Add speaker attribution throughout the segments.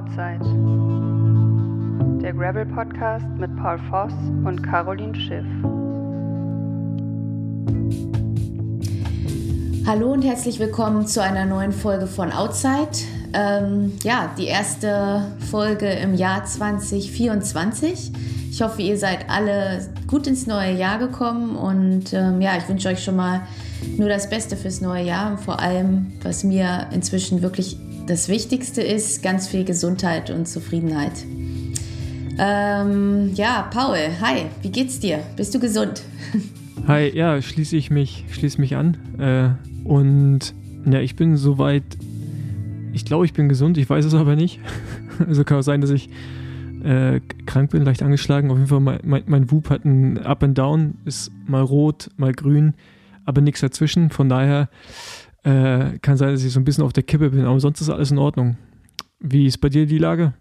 Speaker 1: Outside. Der Gravel Podcast mit Paul Voss und Caroline Schiff.
Speaker 2: Hallo und herzlich willkommen zu einer neuen Folge von Outside. Ähm, ja, die erste Folge im Jahr 2024. Ich hoffe, ihr seid alle gut ins neue Jahr gekommen und ähm, ja, ich wünsche euch schon mal nur das Beste fürs neue Jahr und vor allem, was mir inzwischen wirklich das Wichtigste ist, ganz viel Gesundheit und Zufriedenheit. Ähm, ja, Paul, hi, wie geht's dir? Bist du gesund?
Speaker 3: Hi, ja, schließe ich mich, schließe mich an. Äh, und ja, ich bin soweit. Ich glaube, ich bin gesund, ich weiß es aber nicht. also kann auch sein, dass ich äh, krank bin, leicht angeschlagen. Auf jeden Fall, mein, mein, mein Whoop hat ein Up and Down, ist mal rot, mal grün, aber nichts dazwischen. Von daher äh, kann sein, dass ich so ein bisschen auf der Kippe bin, aber sonst ist alles in Ordnung. Wie ist bei dir die Lage?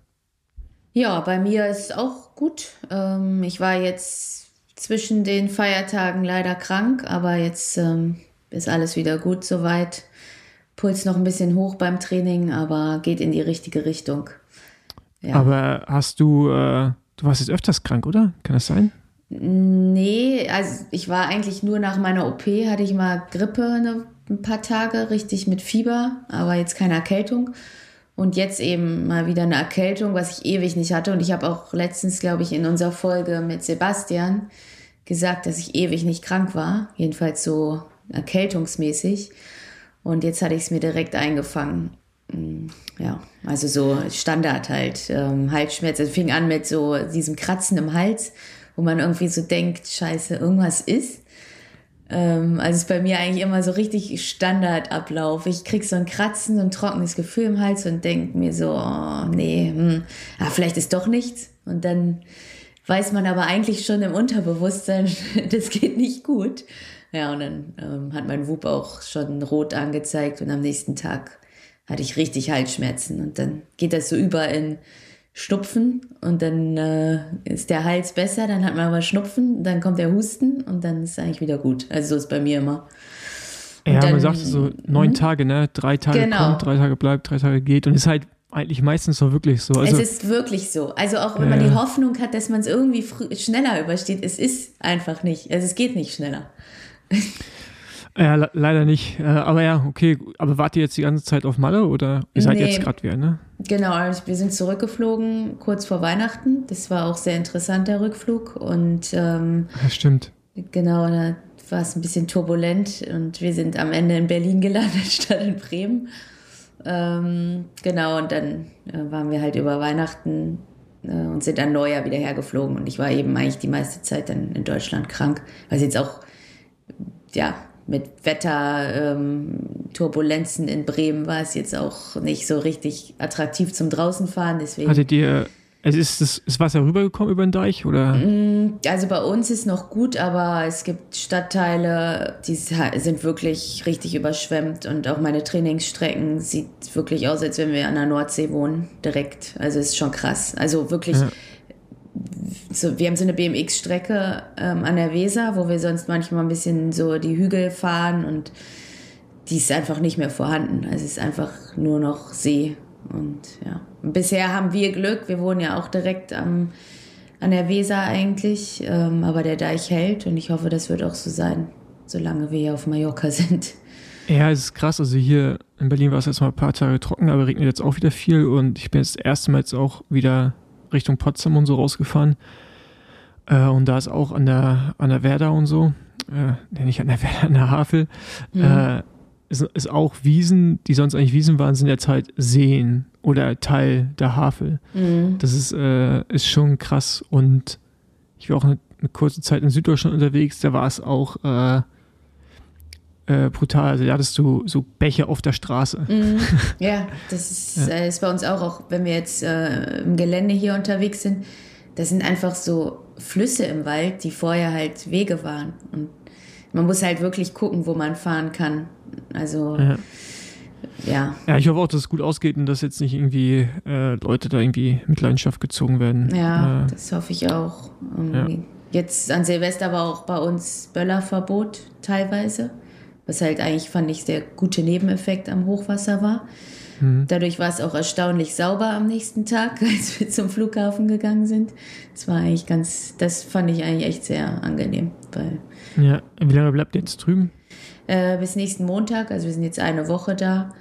Speaker 2: Ja, bei mir ist auch gut. Ähm, ich war jetzt zwischen den Feiertagen leider krank, aber jetzt ähm, ist alles wieder gut soweit. Puls noch ein bisschen hoch beim Training, aber geht in die richtige Richtung.
Speaker 3: Ja. Aber hast du, äh, du warst jetzt öfters krank, oder? Kann das sein?
Speaker 2: Nee, also ich war eigentlich nur nach meiner OP, hatte ich mal Grippe eine ein paar Tage richtig mit Fieber, aber jetzt keine Erkältung. Und jetzt eben mal wieder eine Erkältung, was ich ewig nicht hatte. Und ich habe auch letztens, glaube ich, in unserer Folge mit Sebastian gesagt, dass ich ewig nicht krank war. Jedenfalls so erkältungsmäßig. Und jetzt hatte ich es mir direkt eingefangen. Mm, ja, also so Standard halt. Ähm, Halsschmerz. Es fing an mit so diesem Kratzen im Hals, wo man irgendwie so denkt, scheiße, irgendwas ist. Ähm, also ist bei mir eigentlich immer so richtig Standardablauf. Ich krieg so ein Kratzen, so ein trockenes Gefühl im Hals und denke mir so, oh, nee, hm, ah, vielleicht ist doch nichts. Und dann weiß man aber eigentlich schon im Unterbewusstsein, das geht nicht gut. Ja, und dann ähm, hat mein Wub auch schon rot angezeigt und am nächsten Tag hatte ich richtig Halsschmerzen. Und dann geht das so über in Schnupfen und dann äh, ist der Hals besser, dann hat man aber Schnupfen, dann kommt der Husten und dann ist es eigentlich wieder gut. Also so ist bei mir immer.
Speaker 3: Und ja, dann, man sagt so neun hm? Tage, ne? Drei Tage genau. kommt, drei Tage bleibt, drei Tage geht und ist halt eigentlich meistens so wirklich so.
Speaker 2: Also, es ist wirklich so. Also auch wenn äh, man die Hoffnung hat, dass man es irgendwie schneller übersteht, es ist einfach nicht. Also es geht nicht schneller.
Speaker 3: Ja, leider nicht. Äh, aber ja, okay. Aber wart ihr jetzt die ganze Zeit auf Malle oder ihr seid nee, jetzt gerade wieder, ne?
Speaker 2: Genau, also wir sind zurückgeflogen kurz vor Weihnachten. Das war auch sehr interessant, der Rückflug. Und ähm,
Speaker 3: ja, stimmt.
Speaker 2: Genau, da war es ein bisschen turbulent und wir sind am Ende in Berlin gelandet statt in Bremen. Ähm, genau, und dann äh, waren wir halt über Weihnachten äh, und sind dann Neujahr wieder hergeflogen. Und ich war eben eigentlich die meiste Zeit dann in Deutschland krank, weil es jetzt auch ja, mit Wetterturbulenzen ähm, in Bremen war es jetzt auch nicht so richtig attraktiv zum draußenfahren. Deswegen.
Speaker 3: Hattet ihr, also ist das ist Wasser rübergekommen über den Deich oder?
Speaker 2: Mm, also bei uns ist noch gut, aber es gibt Stadtteile, die sind wirklich richtig überschwemmt und auch meine Trainingsstrecken sieht wirklich aus, als wenn wir an der Nordsee wohnen, direkt. Also ist schon krass. Also wirklich. Ja so, wir haben so eine BMX-Strecke ähm, an der Weser, wo wir sonst manchmal ein bisschen so die Hügel fahren und die ist einfach nicht mehr vorhanden. Also es ist einfach nur noch See. Und ja, bisher haben wir Glück. Wir wohnen ja auch direkt am, an der Weser eigentlich, ähm, aber der Deich hält und ich hoffe, das wird auch so sein, solange wir hier auf Mallorca sind.
Speaker 3: Ja, es ist krass. Also hier in Berlin war es jetzt mal ein paar Tage trocken, aber regnet jetzt auch wieder viel und ich bin jetzt das erste Mal jetzt auch wieder Richtung Potsdam und so rausgefahren. Äh, und da ist auch an der, an der Werder und so, äh, nicht an der Werder, an der Havel, mhm. äh, ist, ist, auch Wiesen, die sonst eigentlich Wiesen waren, sind jetzt halt Seen oder Teil der Havel. Mhm. Das ist, äh, ist schon krass. Und ich war auch eine, eine, kurze Zeit in Süddeutschland unterwegs, da war es auch äh, äh, brutal. Also da hattest du so Bäche auf der Straße.
Speaker 2: Mhm. Ja, das ist, ja. Äh, ist, bei uns auch, auch wenn wir jetzt äh, im Gelände hier unterwegs sind. Das sind einfach so Flüsse im Wald, die vorher halt Wege waren. Und man muss halt wirklich gucken, wo man fahren kann. Also ja. Ja.
Speaker 3: ja, ich hoffe auch, dass es gut ausgeht und dass jetzt nicht irgendwie äh, Leute da irgendwie mit Leidenschaft gezogen werden.
Speaker 2: Ja, äh, das hoffe ich auch. Ja. Jetzt an Silvester war auch bei uns Böllerverbot teilweise was halt eigentlich, fand ich, der gute Nebeneffekt am Hochwasser war. Mhm. Dadurch war es auch erstaunlich sauber am nächsten Tag, als wir zum Flughafen gegangen sind. Das war eigentlich ganz, das fand ich eigentlich echt sehr angenehm. Weil,
Speaker 3: ja, wie lange bleibt ihr jetzt drüben?
Speaker 2: Äh, bis nächsten Montag, also wir sind jetzt eine Woche da.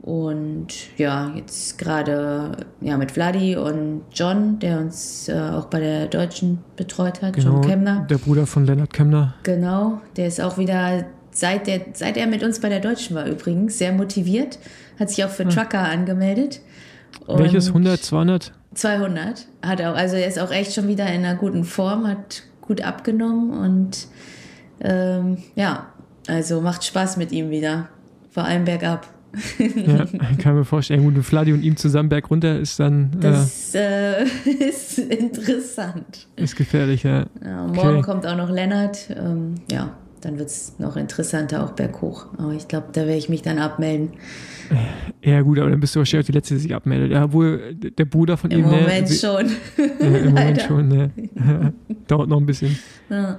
Speaker 2: Und ja, jetzt gerade ja, mit Vladi und John, der uns äh, auch bei der Deutschen betreut hat,
Speaker 3: genau,
Speaker 2: John Kemner.
Speaker 3: Der Bruder von Lennart Kemner.
Speaker 2: Genau, der ist auch wieder, seit, der, seit er mit uns bei der Deutschen war übrigens, sehr motiviert. Hat sich auch für hm. Trucker angemeldet.
Speaker 3: Und Welches? 100, 200?
Speaker 2: 200. Hat auch, also er ist auch echt schon wieder in einer guten Form, hat gut abgenommen und ähm, ja, also macht Spaß mit ihm wieder. Vor allem bergab
Speaker 3: ja, kann mir vorstellen. Gut, Fladi und ihm zusammen bergunter ist dann.
Speaker 2: Äh, das äh, ist interessant.
Speaker 3: Ist gefährlich, ja.
Speaker 2: ja morgen okay. kommt auch noch Lennart. Ähm, ja, dann wird es noch interessanter, auch berghoch. Aber ich glaube, da werde ich mich dann abmelden.
Speaker 3: Ja, gut, aber dann bist du wahrscheinlich auch die Letzte, die sich abmeldet. Ja, wohl der Bruder von
Speaker 2: Im
Speaker 3: ihm.
Speaker 2: Ne, Moment ne, schon.
Speaker 3: Ja, Im Moment schon, ne. Dauert noch ein bisschen. Ja.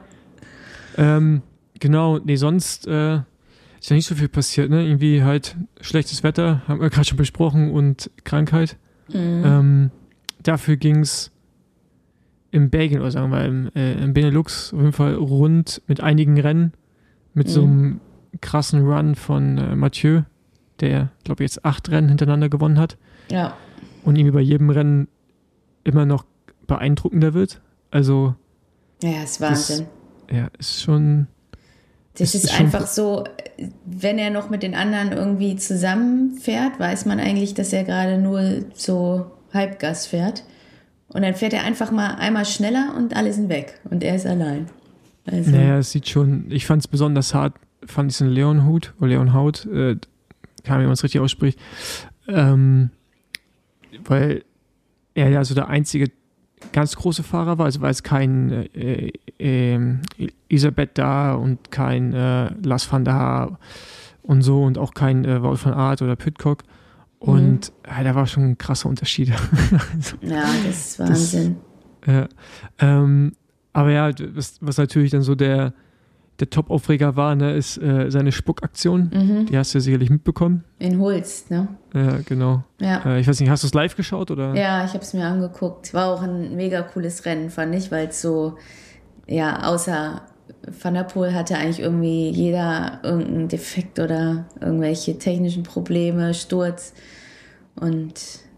Speaker 3: Ähm, genau, nee, sonst. Äh, ist ja nicht so viel passiert, ne? Irgendwie halt schlechtes Wetter, haben wir gerade schon besprochen, und Krankheit. Mhm. Ähm, dafür ging es in Belgien, oder sagen wir im, äh, im Benelux auf jeden Fall rund mit einigen Rennen, mit mhm. so einem krassen Run von äh, Mathieu, der, glaube ich, jetzt acht Rennen hintereinander gewonnen hat.
Speaker 2: Ja.
Speaker 3: Und irgendwie bei jedem Rennen immer noch beeindruckender wird. Also.
Speaker 2: Ja, ist Wahnsinn.
Speaker 3: Das, ja, ist schon
Speaker 2: das ist, ist einfach so, wenn er noch mit den anderen irgendwie zusammenfährt, weiß man eigentlich, dass er gerade nur so Halbgas fährt. Und dann fährt er einfach mal einmal schneller und alle sind weg. Und er ist allein.
Speaker 3: Also. Naja, es sieht schon, ich fand es besonders hart, fand ich es in Leonhut, oder Leonhaut, äh, kann man es richtig ausspricht, ähm, weil er ja so der einzige ganz große Fahrer war. Also war es kein äh, äh, Elisabeth da und kein äh, Las van der Haar und so und auch kein äh, Wout van Aert oder Pitcock. Und mhm. ja, da war schon ein krasser Unterschied.
Speaker 2: ja, das ist Wahnsinn.
Speaker 3: Das, ja, ähm, aber ja, was, was natürlich dann so der, der Top-Aufreger war, ne, ist äh, seine Spuckaktion. Mhm. Die hast du ja sicherlich mitbekommen.
Speaker 2: In Holst, ne?
Speaker 3: Ja, genau.
Speaker 2: Ja.
Speaker 3: Äh, ich weiß nicht, hast du es live geschaut oder?
Speaker 2: Ja, ich habe es mir angeguckt. War auch ein mega cooles Rennen, fand ich, weil es so, ja, außer Van der Poel hatte eigentlich irgendwie jeder irgendeinen Defekt oder irgendwelche technischen Probleme, Sturz. Und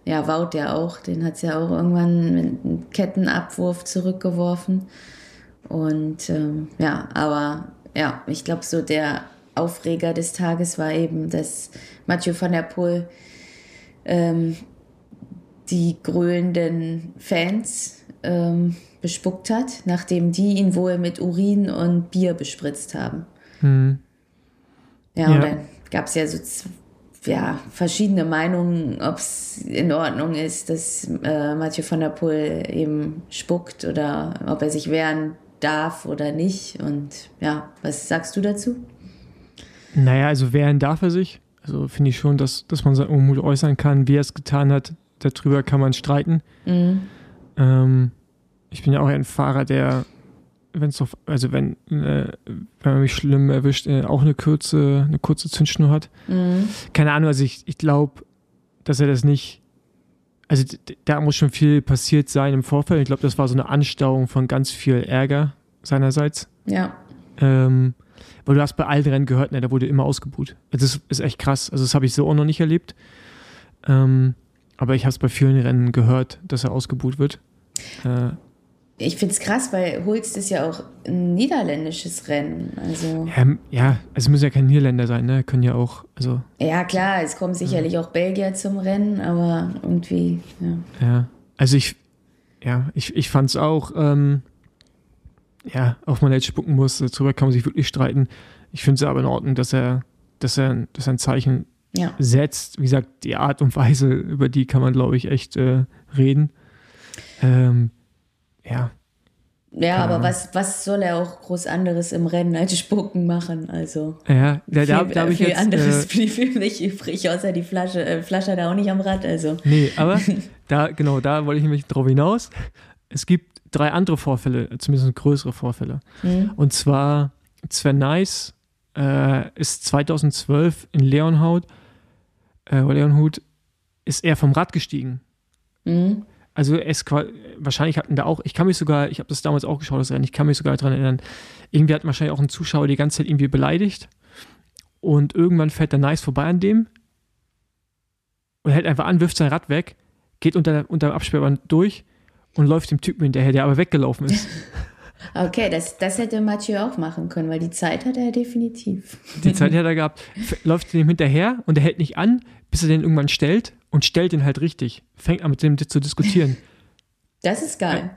Speaker 2: ja, Wout ja auch, den hat es ja auch irgendwann mit einem Kettenabwurf zurückgeworfen. Und ähm, ja, aber ja, ich glaube, so der Aufreger des Tages war eben, dass Mathieu van der Poel ähm, die grölenden Fans ähm, bespuckt hat, nachdem die ihn wohl mit Urin und Bier bespritzt haben.
Speaker 3: Hm.
Speaker 2: Ja, ja, und dann gab es ja so ja, verschiedene Meinungen, ob es in Ordnung ist, dass äh, Mathieu van der Poel eben spuckt oder ob er sich wehren darf oder nicht. Und ja, was sagst du dazu?
Speaker 3: Naja, also wehren darf er sich. Also finde ich schon, dass, dass man seinen Unmut äußern kann, wie er es getan hat. Darüber kann man streiten. Mhm. Ähm, ich bin ja auch ein Fahrer, der, wenn es also wenn, äh, wenn man mich schlimm erwischt, äh, auch eine kurze, eine kurze Zündschnur hat. Mhm. Keine Ahnung, also ich, ich glaube, dass er das nicht also da muss schon viel passiert sein im Vorfeld. Ich glaube, das war so eine Anstauung von ganz viel Ärger seinerseits.
Speaker 2: Ja.
Speaker 3: Ähm, weil du hast bei allen Rennen gehört, ne, da wurde immer ausgebuht. Das ist echt krass. Also das habe ich so auch noch nicht erlebt. Ähm, aber ich habe es bei vielen Rennen gehört, dass er ausgebuht wird. Äh,
Speaker 2: ich finde es krass, weil Hulst ist ja auch ein niederländisches Rennen. Also
Speaker 3: ja, ja, es müssen ja keine Niederländer sein, ne? Können ja auch, also.
Speaker 2: Ja, klar, es kommen sicherlich ja. auch Belgier zum Rennen, aber irgendwie, ja.
Speaker 3: Ja, also ich, ja, ich, ich fand es auch, ähm, ja, auch man jetzt spucken muss, darüber kann man sich wirklich streiten. Ich finde es aber in Ordnung, dass er, dass er, dass er ein Zeichen ja. setzt. Wie gesagt, die Art und Weise, über die kann man, glaube ich, echt äh, reden. Ähm, ja.
Speaker 2: Ja, aber was, was soll er auch groß anderes im Rennen als Spucken machen? Also
Speaker 3: ja, da,
Speaker 2: viel,
Speaker 3: da, da habe ich
Speaker 2: viel
Speaker 3: jetzt,
Speaker 2: anderes äh, blieb nicht übrig, außer die Flasche. Äh, Flasche hat er auch nicht am Rad, also.
Speaker 3: Nee, aber da, genau, da wollte ich nämlich drauf hinaus. Es gibt drei andere Vorfälle, zumindest größere Vorfälle. Mhm. Und zwar Sven Nice äh, ist 2012 in Leonhaut äh, Leon Huth, ist er vom Rad gestiegen.
Speaker 2: Mhm.
Speaker 3: Also es wahrscheinlich hatten da auch, ich kann mich sogar, ich habe das damals auch geschaut, das Rennen, ich kann mich sogar daran erinnern, irgendwie hat wahrscheinlich auch ein Zuschauer die ganze Zeit irgendwie beleidigt und irgendwann fährt der Nice vorbei an dem und hält einfach an, wirft sein Rad weg, geht unter, unter dem Absperrband durch und läuft dem Typen hinterher, der aber weggelaufen ist.
Speaker 2: Okay, das, das hätte Mathieu auch machen können, weil die Zeit hat er definitiv.
Speaker 3: Die Zeit hat er gehabt, läuft dem hinterher und er hält nicht an, bis er den irgendwann stellt und stellt ihn halt richtig. Fängt an mit dem zu diskutieren.
Speaker 2: Das ist geil.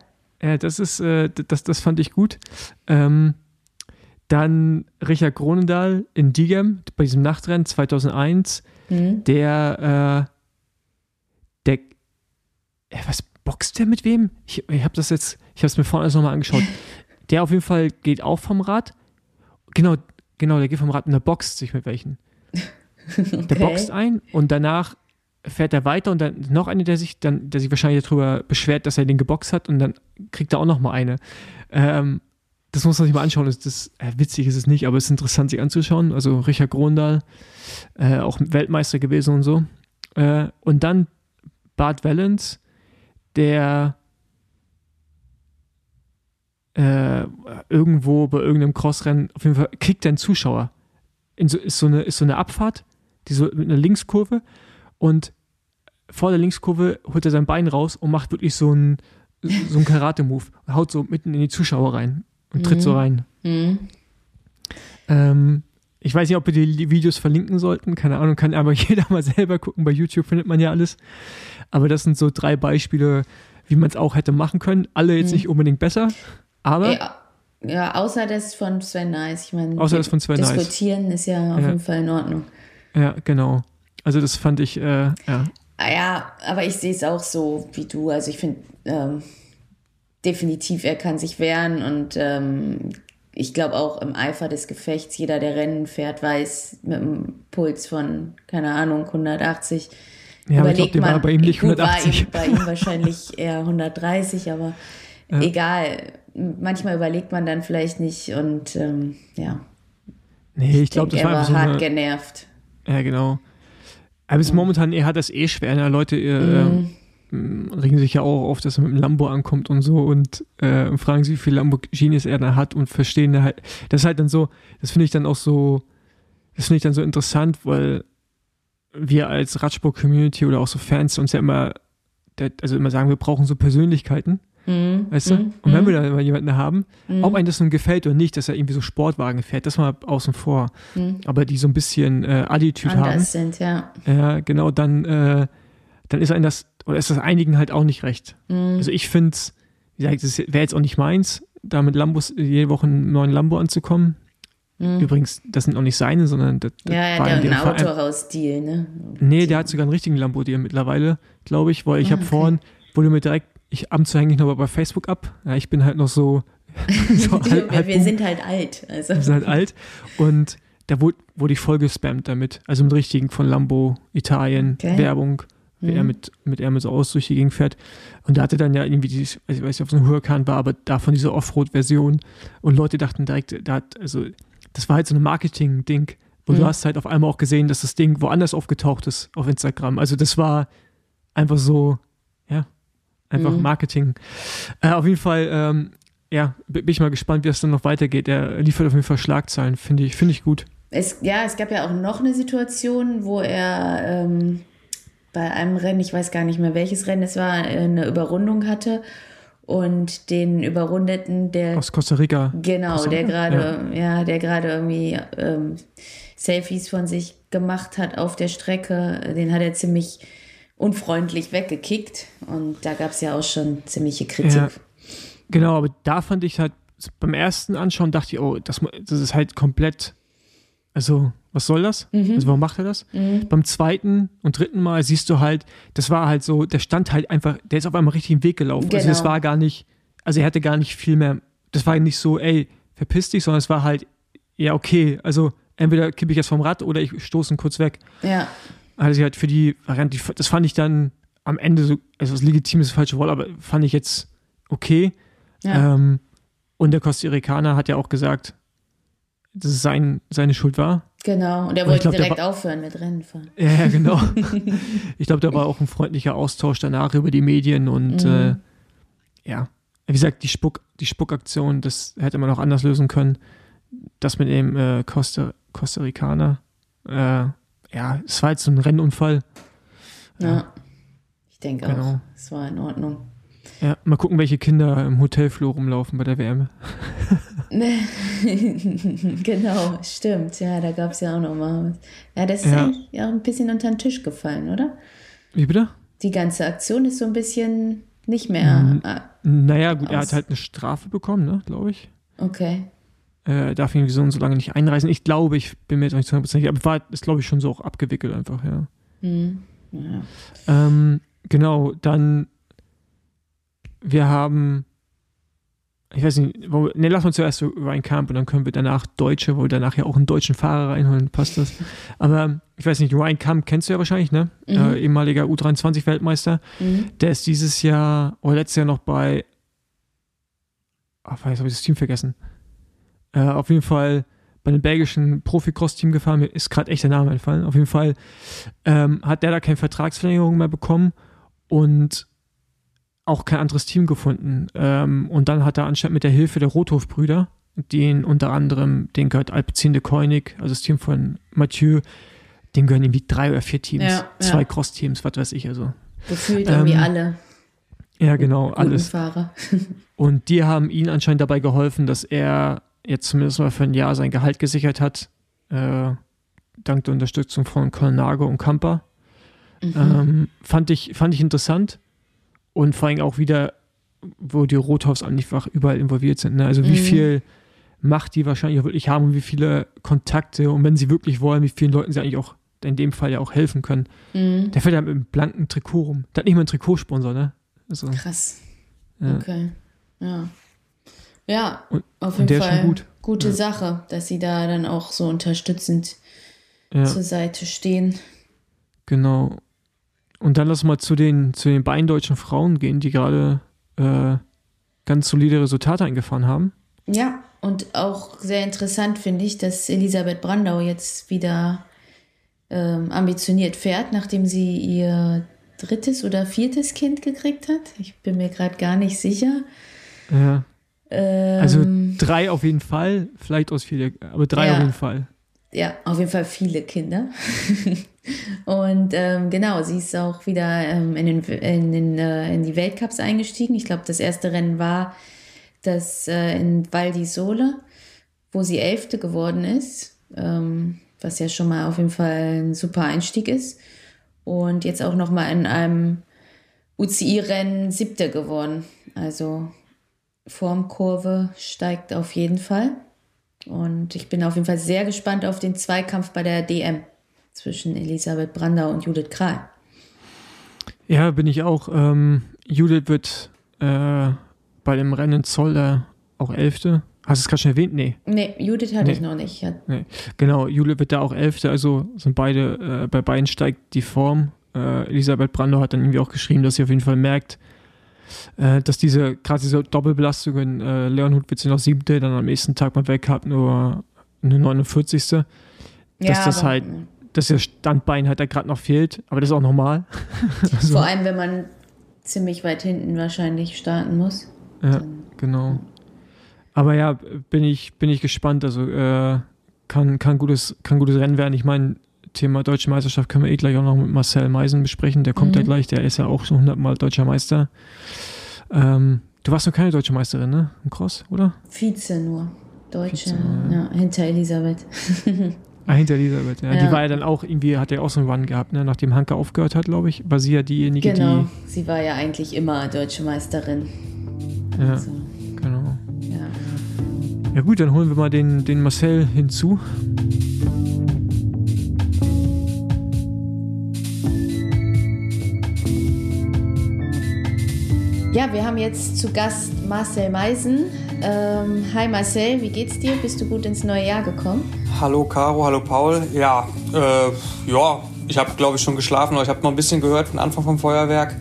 Speaker 3: Ja, das ist, äh, das, das fand ich gut. Ähm, dann Richard Kronendahl in Diegem bei diesem Nachtrennen 2001,
Speaker 2: Mhm.
Speaker 3: der, äh, der, äh, was boxt der mit wem? Ich, ich habe das jetzt, ich habe es mir vorhin alles nochmal angeschaut. Der auf jeden Fall geht auch vom Rad. Genau, genau, der geht vom Rad und der boxt sich mit welchen. Der
Speaker 2: Okay.
Speaker 3: boxt ein und danach fährt er weiter und dann noch eine, der sich dann, der sich wahrscheinlich darüber beschwert, dass er den geboxt hat und dann kriegt er auch noch mal eine. Ähm, das muss man sich mal anschauen. Das, das äh, witzig ist es nicht, aber es ist interessant, sich anzuschauen. Also Richard Grondahl, äh, auch Weltmeister gewesen und so. Äh, und dann Bart Wellens, der äh, irgendwo bei irgendeinem Crossrennen, auf jeden Fall kickt einen Zuschauer. So, ist, so eine, ist so eine Abfahrt, die so mit einer Linkskurve und vor der Linkskurve holt er sein Bein raus und macht wirklich so einen, so einen Karate-Move. Haut so mitten in die Zuschauer rein und tritt so rein.
Speaker 2: Mhm.
Speaker 3: Ähm, ich weiß nicht, ob wir die Videos verlinken sollten, keine Ahnung, kann aber jeder mal selber gucken. Bei YouTube findet man ja alles. Aber das sind so drei Beispiele, wie man es auch hätte machen können. Alle jetzt nicht unbedingt besser, aber
Speaker 2: Ja, ja, außer das von Sven Nice. Ich meine,
Speaker 3: Außer das von Sven Nys.
Speaker 2: Diskutieren ist ja auf
Speaker 3: Ja.
Speaker 2: jeden Fall in Ordnung.
Speaker 3: ja, genau. Also das fand ich, äh, ja.
Speaker 2: Ah Ja, aber ich sehe es auch so wie du. Also ich finde ähm, definitiv, er kann sich wehren und ähm, ich glaube auch im Eifer des Gefechts, jeder, der Rennen fährt, weiß mit einem Puls von, keine Ahnung, 180.
Speaker 3: Ja, aber ich glaube,
Speaker 2: überlegt
Speaker 3: der war
Speaker 2: man-
Speaker 3: bei ihm nicht
Speaker 2: gut,
Speaker 3: 180.
Speaker 2: War ihm, bei ihm wahrscheinlich eher 130, aber egal. Manchmal überlegt man dann vielleicht nicht und ähm, ja,
Speaker 3: Nee, ich glaube,
Speaker 2: denk,
Speaker 3: das war
Speaker 2: er
Speaker 3: einfach
Speaker 2: war
Speaker 3: so
Speaker 2: hart
Speaker 3: eine,
Speaker 2: genervt.
Speaker 3: Ja, genau. Aber es ist momentan, er hat das eh schwer. Ne? Leute äh,
Speaker 2: Mhm.
Speaker 3: ähm, regen sich ja auch auf, dass er mit dem Lambo ankommt und so und äh, fragen sich, wie viele Lamborghinis er da hat und verstehen da halt. Das ist halt dann so, das finde ich dann auch so, das finde ich dann so interessant, weil wir als Radsport-Community oder auch so Fans uns ja immer, also immer sagen, wir brauchen so Persönlichkeiten,
Speaker 2: Mhm.
Speaker 3: weißt du?
Speaker 2: Mhm.
Speaker 3: Und wenn wir da mal jemanden haben,
Speaker 2: Mhm.
Speaker 3: ob einem das nun gefällt oder nicht, dass er irgendwie so Sportwagen fährt, das mal außen vor.
Speaker 2: Mhm.
Speaker 3: Aber die so ein bisschen äh, Attitude haben.
Speaker 2: sind, ja.
Speaker 3: Ja, genau, dann, äh, dann ist ein das, oder ist das einigen halt auch nicht recht.
Speaker 2: Mhm.
Speaker 3: Also ich finde es, wie gesagt, das wäre jetzt auch nicht meins, da mit Lambos jede Woche einen neuen Lambo anzukommen. Übrigens, das sind auch nicht seine, sondern das, das
Speaker 2: Mhm. Ja,
Speaker 3: war
Speaker 2: hat ja
Speaker 3: dem
Speaker 2: einen
Speaker 3: Fall ein-
Speaker 2: Autohaus-Deal, ne?
Speaker 3: Nee, der hat sogar einen richtigen Lambo dir mittlerweile, glaube ich, weil ich
Speaker 2: Ah,
Speaker 3: habe
Speaker 2: okay.
Speaker 3: vorhin, wurde mir direkt, ich abends hänge ich noch bei Facebook ab. Ja, ich bin halt noch so, so halb,
Speaker 2: wir, wir sind halt alt. Also.
Speaker 3: wir sind halt alt. Und da wurde, wurde ich voll gespammt damit. Also mit richtigen von Lambo, Italien,
Speaker 2: Okay.
Speaker 3: Werbung, wie er mit, mit er mit so aus durch die Gegend fährt. Und da hatte dann ja irgendwie dieses, also ich weiß nicht, ob es ein Huracan war, aber davon diese Offroad-Version. Und Leute dachten direkt, da hat, also, das war halt so ein Marketing-Ding. Und du hast halt auf einmal auch gesehen, dass das Ding woanders aufgetaucht ist auf Instagram. Also das war einfach so, einfach Marketing. Äh, auf jeden Fall, ähm, ja, bin ich mal gespannt, wie das dann noch weitergeht. Er liefert auf jeden Fall Schlagzeilen, finde ich, finde ich gut.
Speaker 2: Es, ja, es gab ja auch noch eine Situation, wo er ähm, bei einem Rennen, ich weiß gar nicht mehr welches Rennen es war, eine Überrundung hatte und den Überrundeten, der
Speaker 3: Aus Costa Rica.
Speaker 2: Genau,
Speaker 3: Costa
Speaker 2: der
Speaker 3: Rica?
Speaker 2: gerade, ja. der gerade irgendwie ähm, Selfies von sich gemacht hat auf der Strecke. Den hat er ziemlich unfreundlich weggekickt. Und da gab es ja auch schon ziemliche Kritik.
Speaker 3: Ja. Genau, aber da fand ich halt, beim ersten Anschauen dachte ich, oh, das, das ist halt komplett, also, was soll das?
Speaker 2: Mhm.
Speaker 3: Also, warum macht er das? Beim zweiten und dritten Mal siehst du halt, das war halt so, der stand halt einfach, der ist auf einmal richtig im Weg gelaufen. Also, das
Speaker 2: Genau.
Speaker 3: war gar nicht, also, er hatte gar nicht viel mehr, das war nicht so, ey, verpiss dich, sondern es war halt, ja, okay, also, entweder kippe ich jetzt vom Rad oder ich stoße ihn kurz weg.
Speaker 2: Ja,
Speaker 3: Also halt für die Variante, das fand ich dann am Ende so, also das legitim ist das falsche Wort, aber fand ich jetzt okay.
Speaker 2: ja.
Speaker 3: Ähm, und der Costa Ricaner hat ja auch gesagt, dass es sein, seine Schuld war.
Speaker 2: Genau, und er wollte glaub, direkt war, aufhören mit Rennen fahren.
Speaker 3: Ja, genau. ich glaube, da war auch ein freundlicher Austausch danach über die Medien und mhm. äh, ja, wie gesagt, die, Spuck, die Spuckaktion, das hätte man auch anders lösen können. Das mit dem äh, Costa, Costa Ricaner, äh, ja, es war jetzt so ein Rennunfall.
Speaker 2: Ja, ja. ich denke genau. auch, es war in Ordnung.
Speaker 3: Ja, mal gucken, welche Kinder im Hotelflur rumlaufen bei der WM.
Speaker 2: genau, stimmt. Ja, da gab es ja auch noch mal was. Ja, das ist ja. ja auch ein bisschen unter den Tisch gefallen, oder?
Speaker 3: Wie bitte?
Speaker 2: Die ganze Aktion ist so ein bisschen nicht mehr.
Speaker 3: N naja, gut, er hat halt eine Strafe bekommen, ne, glaube ich.
Speaker 2: Okay.
Speaker 3: Äh, darf irgendwie so und so lange nicht einreisen. Ich glaube, ich bin mir jetzt nicht 100% sicher, aber war, ist, glaube ich, schon so auch abgewickelt einfach, ja.
Speaker 2: Mhm. ja.
Speaker 3: Ähm, genau, dann wir haben, ich weiß nicht, wo, ne, lass uns zuerst ein Camp und dann können wir danach Deutsche, wo wir danach ja auch einen deutschen Fahrer reinholen, passt das. Aber ich weiß nicht, Ryan Kamp kennst du ja wahrscheinlich, ne? Mhm. Äh, ehemaliger U23-Weltmeister. Mhm. Der ist dieses Jahr oder letztes Jahr noch bei, ach, jetzt habe ich das Team vergessen. Äh, auf jeden Fall bei einem belgischen Profi-Cross-Team gefahren, mir ist gerade echt der Name entfallen. Auf jeden Fall ähm, hat der da keine Vertragsverlängerung mehr bekommen und auch kein anderes Team gefunden. Ähm, und dann hat er anscheinend mit der Hilfe der Rothof-Brüder, den unter anderem, den gehört Alpecin de Koenig, also das Team von Mathieu, den gehören irgendwie drei oder vier Teams, ja, zwei ja. Cross-Teams, was weiß ich also.
Speaker 2: Gefühlt irgendwie ähm, alle.
Speaker 3: Ja, genau, alles. Fahrer. und die haben ihn anscheinend dabei geholfen, dass er jetzt zumindest mal für ein Jahr sein Gehalt gesichert hat, äh, dank der Unterstützung von Colnago und Kamper. Mhm. Ähm, fand, ich, fand ich interessant und vor allem auch wieder, wo die Rothaus einfach überall involviert sind. Ne? Also wie mhm. viel Macht die wahrscheinlich auch wirklich haben und wie viele Kontakte und wenn sie wirklich wollen, wie vielen Leuten sie eigentlich auch in dem Fall ja auch helfen können. Mhm. Der fällt ja mit einem blanken Trikot rum. Der hat nicht mal einen Trikotsponsor, ne?
Speaker 2: Also, Krass. Ja. Okay. Ja. Ja, und, auf jeden Fall gut. gute ja. Sache, dass sie da dann auch so unterstützend ja. zur Seite stehen.
Speaker 3: Genau. Und dann lass mal zu den, zu den beiden deutschen Frauen gehen, die gerade äh, ganz solide Resultate eingefahren haben.
Speaker 2: Ja, und auch sehr interessant finde ich, dass Elisabeth Brandau jetzt wieder ähm, ambitioniert fährt, nachdem sie ihr drittes oder viertes Kind gekriegt hat. Ich bin mir gerade gar nicht sicher.
Speaker 3: Ja. Ähm, also drei auf jeden Fall, vielleicht aus vier, aber drei ja. auf jeden Fall.
Speaker 2: Ja, auf jeden Fall viele Kinder. Und ähm, genau, sie ist auch wieder ähm, in, den, in, den, äh, in die Weltcups eingestiegen. Ich glaube, das erste Rennen war das äh, in Val di Sole, wo sie Elfte geworden ist, ähm, was ja schon mal auf jeden Fall ein super Einstieg ist. Und jetzt auch noch mal in einem UCI-Rennen Siebte geworden. Also Formkurve steigt auf jeden Fall. Und ich bin auf jeden Fall sehr gespannt auf den Zweikampf bei der DM zwischen Elisabeth Brandau und Judith Kral.
Speaker 3: Ja, bin ich auch. Ähm, Judith wird äh, bei dem Rennen Zolder auch Elfte. Hast du es gerade schon erwähnt? Nee.
Speaker 2: Nee, Judith hatte nee. ich noch nicht.
Speaker 3: Nee. Genau, Judith wird da auch Elfte, also sind beide, äh, bei beiden steigt die Form. Äh, Elisabeth Brandau hat dann irgendwie auch geschrieben, dass sie auf jeden Fall merkt, äh, dass diese, gerade diese Doppelbelastungen, äh, Leon Hut wird sie noch siebte, dann am nächsten Tag mal weg hat, nur eine 49. Dass ja, das halt dass das Standbein halt da gerade noch fehlt, aber das ist auch normal.
Speaker 2: also, Vor allem, wenn man ziemlich weit hinten wahrscheinlich starten muss.
Speaker 3: Ja, genau. Aber ja, bin ich, bin ich gespannt. Also äh, kann, kann, gutes, kann gutes Rennen werden. Ich meine, Thema Deutsche Meisterschaft können wir eh gleich auch noch mit Marcel Meisen besprechen. Der kommt mhm. ja gleich, der ist ja auch schon 100 Mal Deutscher Meister. Ähm, du warst noch keine Deutsche Meisterin, ne? Im Cross, oder?
Speaker 2: Vize nur. Deutsche, ja, hinter Elisabeth.
Speaker 3: Ah, hinter Elisabeth, ja. ja. Die war ja dann auch irgendwie, hat ja auch so einen Run gehabt, ne? Nachdem Hanke aufgehört hat, glaube ich, war sie ja diejenige,
Speaker 2: genau.
Speaker 3: die.
Speaker 2: sie war ja eigentlich immer deutsche Meisterin.
Speaker 3: Ja, also, genau. Ja. ja, gut, dann holen wir mal den, den Marcel hinzu.
Speaker 2: Ja, wir haben jetzt zu Gast Marcel Meisen. Ähm, hi Marcel, wie geht's dir? Bist du gut ins neue Jahr gekommen?
Speaker 4: Hallo Caro, hallo Paul. Ja, äh, ja, ich habe glaube ich schon geschlafen, aber ich habe noch ein bisschen gehört von Anfang vom Feuerwerk.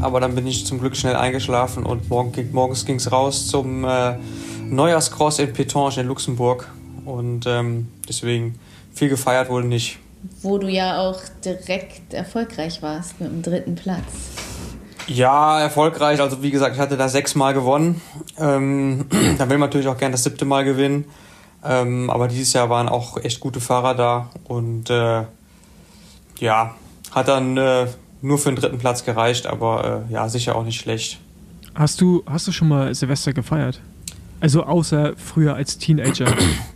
Speaker 4: Aber dann bin ich zum Glück schnell eingeschlafen und morgen, morgens ging es raus zum äh, Neujahrscross in Petange in Luxemburg. Und ähm, deswegen viel gefeiert wohl nicht.
Speaker 2: Wo du ja auch direkt erfolgreich warst mit dem dritten Platz.
Speaker 4: Ja, erfolgreich. Also wie gesagt, ich hatte da sechsmal gewonnen. Ähm, da will man natürlich auch gerne das siebte Mal gewinnen. Ähm, aber dieses Jahr waren auch echt gute Fahrer da und äh, ja, hat dann äh, nur für den dritten Platz gereicht, aber äh, ja, sicher auch nicht schlecht.
Speaker 3: Hast du, hast du schon mal Silvester gefeiert? Also außer früher als Teenager.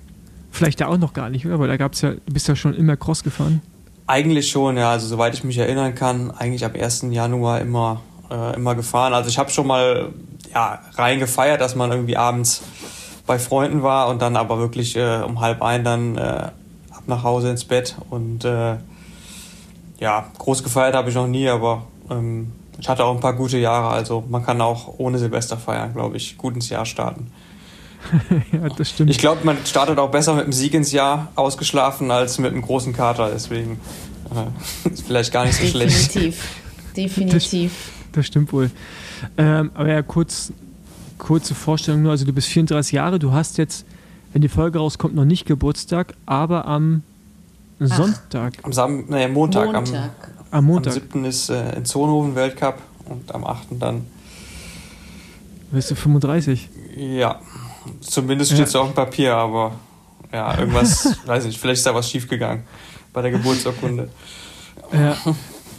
Speaker 3: Vielleicht da auch noch gar nicht, oder? Weil da gab es ja, du bist ja schon immer Cross gefahren.
Speaker 4: Eigentlich schon, ja. Also soweit ich mich erinnern kann, eigentlich ab 1. Januar immer, äh, immer gefahren. Also ich habe schon mal ja, rein gefeiert, dass man irgendwie abends bei Freunden war und dann aber wirklich äh, um halb ein dann äh, ab nach Hause ins Bett. Und äh, ja, groß gefeiert habe ich noch nie, aber ähm, ich hatte auch ein paar gute Jahre. Also man kann auch ohne Silvester feiern, glaube ich, gut ins Jahr starten.
Speaker 3: ja, das stimmt.
Speaker 4: Ich glaube, man startet auch besser mit einem Sieg ins Jahr ausgeschlafen als mit einem großen Kater. Deswegen äh, ist vielleicht gar nicht so
Speaker 2: Definitiv.
Speaker 4: schlecht.
Speaker 2: Definitiv.
Speaker 3: Das, das stimmt wohl. Ähm, aber ja, kurz, kurze Vorstellung nur. Also du bist 34 Jahre, du hast jetzt, wenn die Folge rauskommt, noch nicht Geburtstag, aber am Sonntag.
Speaker 4: Am Sam nee, Montag,
Speaker 2: Montag.
Speaker 4: Am,
Speaker 3: Am Montag.
Speaker 4: am 7. ist äh, in Zonhofen Weltcup und am 8. dann,
Speaker 3: Wirst du 35?
Speaker 4: ja, zumindest
Speaker 3: Ja.
Speaker 4: steht es auf dem Papier, aber ja, irgendwas, weiß nicht, vielleicht ist da was schiefgegangen bei der Geburtsurkunde.
Speaker 3: Ja.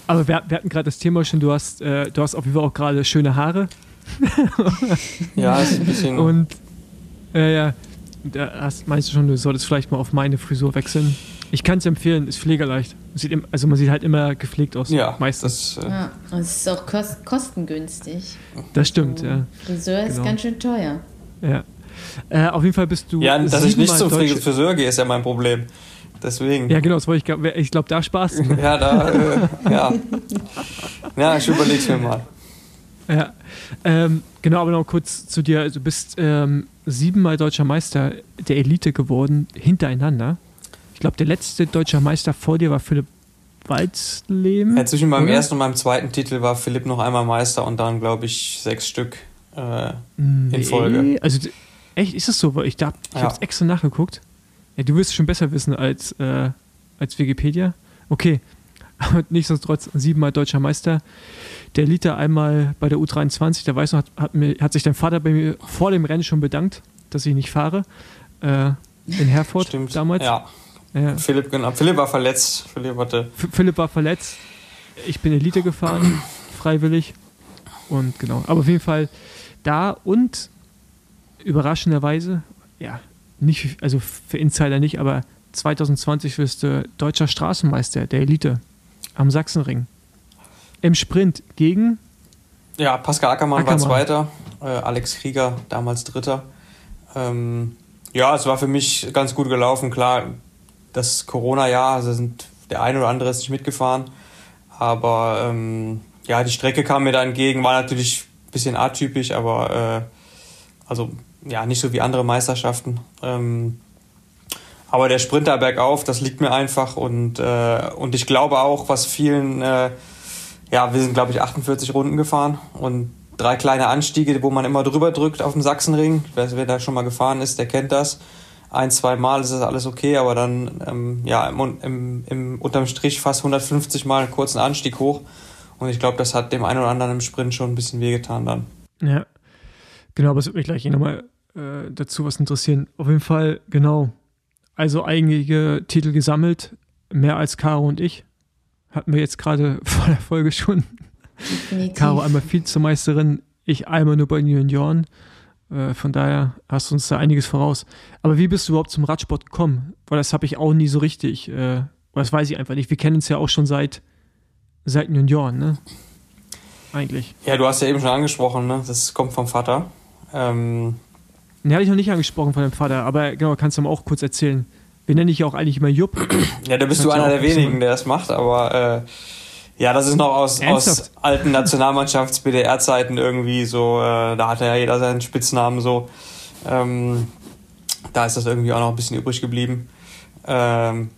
Speaker 3: Aber wir, wir hatten gerade das Thema schon, du hast, äh, du hast auf jeden Fall auch gerade schöne Haare.
Speaker 4: Ja, ist ein bisschen.
Speaker 3: Und äh, ja, da hast, meinst du schon, du solltest vielleicht mal auf meine Frisur wechseln. Ich kann es empfehlen, ist pflegeleicht. Sieht im, also man sieht halt immer gepflegt aus.
Speaker 4: ja,
Speaker 3: meistens.
Speaker 4: Das, äh,
Speaker 2: Ja, und es ist auch kost kostengünstig.
Speaker 3: Das, stimmt, ja.
Speaker 2: Friseur ist
Speaker 3: Genau.
Speaker 2: ganz schön teuer.
Speaker 3: ja. Äh, auf jeden Fall bist du.
Speaker 4: ja, dass ich nicht zum
Speaker 3: deutsche-
Speaker 4: Friseur gehe, ist ja mein Problem. Deswegen.
Speaker 3: Ja, genau, das wollte ich, ich glaube, da Spaß.
Speaker 4: Ja, da, äh, ja. Ja, ich überleg's mir mal.
Speaker 3: Ja, ähm, genau, aber noch kurz zu dir. Du bist ähm, siebenmal deutscher Meister der Elite geworden, hintereinander. Ich glaube, der letzte deutscher Meister vor dir war Philipp Walzleben.
Speaker 4: Ja, zwischen meinem
Speaker 3: oder?
Speaker 4: ersten und meinem zweiten Titel war Philipp noch einmal Meister und dann, glaube ich, sechs Stück. Äh,
Speaker 3: Nee,
Speaker 4: Folge.
Speaker 3: Also, echt, ist das so? Ich, da, ich
Speaker 4: Ja.
Speaker 3: habe es extra nachgeguckt. Ja, du wirst es schon besser wissen als, äh, als Wikipedia. Okay, aber nichtsdestotrotz siebenmal deutscher Meister. Der Elite einmal bei der U23, der weiß noch, hat, hat, mir, hat sich dein Vater bei mir vor dem Rennen schon bedankt, dass ich nicht fahre. Äh, in Herford
Speaker 4: stimmt.
Speaker 3: damals.
Speaker 4: Ja,
Speaker 3: Ja.
Speaker 4: Philipp, genau. Philipp war verletzt. Philipp hatte.
Speaker 3: Philipp war verletzt. Ich bin Elite gefahren, freiwillig. Und genau. Aber auf jeden Fall da und überraschenderweise, ja, nicht, also für Insider nicht, aber 2020 wirst du deutscher Straßenmeister der Elite am Sachsenring. Im Sprint gegen,
Speaker 4: Ja, Pascal Ackermann, war
Speaker 3: Ackermann.
Speaker 4: Zweiter. Äh, Alex Krieger, damals Dritter. Ähm, ja, es war für mich ganz gut gelaufen. Klar, das Corona-Jahr, also sind, der eine oder andere ist nicht mitgefahren. Aber ähm, ja, die Strecke kam mir da entgegen, war natürlich ein bisschen atypisch, aber äh, also ja, nicht so wie andere Meisterschaften. Ähm, aber der Sprinter bergauf, das liegt mir einfach und, äh, und ich glaube auch, was vielen, äh, ja, wir sind glaube ich 48 Runden gefahren und drei kleine Anstiege, wo man immer drüber drückt auf dem Sachsenring. Wer, wer da schon mal gefahren ist, der kennt das. Ein, zwei Mal ist das alles okay, aber dann, ähm, ja, im, im, im, unterm Strich fast 150 Mal einen kurzen Anstieg hoch. Und ich glaube, das hat dem einen oder anderen im Sprint schon ein bisschen wehgetan dann.
Speaker 3: ja, genau, aber es wird mich gleich nochmal äh, dazu was interessieren. Auf jeden Fall, genau. Also einige Titel gesammelt, mehr als Caro und ich. Hatten wir jetzt gerade vor der Folge schon.
Speaker 2: Definitiv.
Speaker 3: Caro einmal Vizemeisterin, ich einmal nur bei den Junioren. Äh, von daher hast du uns da einiges voraus. Aber wie bist du überhaupt zum Radsport gekommen? Weil das habe ich auch nie so richtig, äh, das weiß ich einfach nicht. Wir kennen uns ja auch schon seit, seit den Junioren, ne? Eigentlich.
Speaker 4: Ja, du hast ja eben schon angesprochen, ne? das kommt vom Vater. Ähm,
Speaker 3: Den hatte ich noch nicht angesprochen von deinem Vater, aber genau, kannst du mal auch kurz erzählen. Wir nennen dich ja auch eigentlich immer Jupp.
Speaker 4: Ja, da bist
Speaker 3: Kannst
Speaker 4: du einer der wenigen, der es macht, aber äh, ja, das ist noch aus, aus alten Nationalmannschafts-BDR-Zeiten irgendwie so, äh, da hatte ja jeder seinen Spitznamen so. Ähm, da ist das irgendwie auch noch ein bisschen übrig geblieben. Ähm,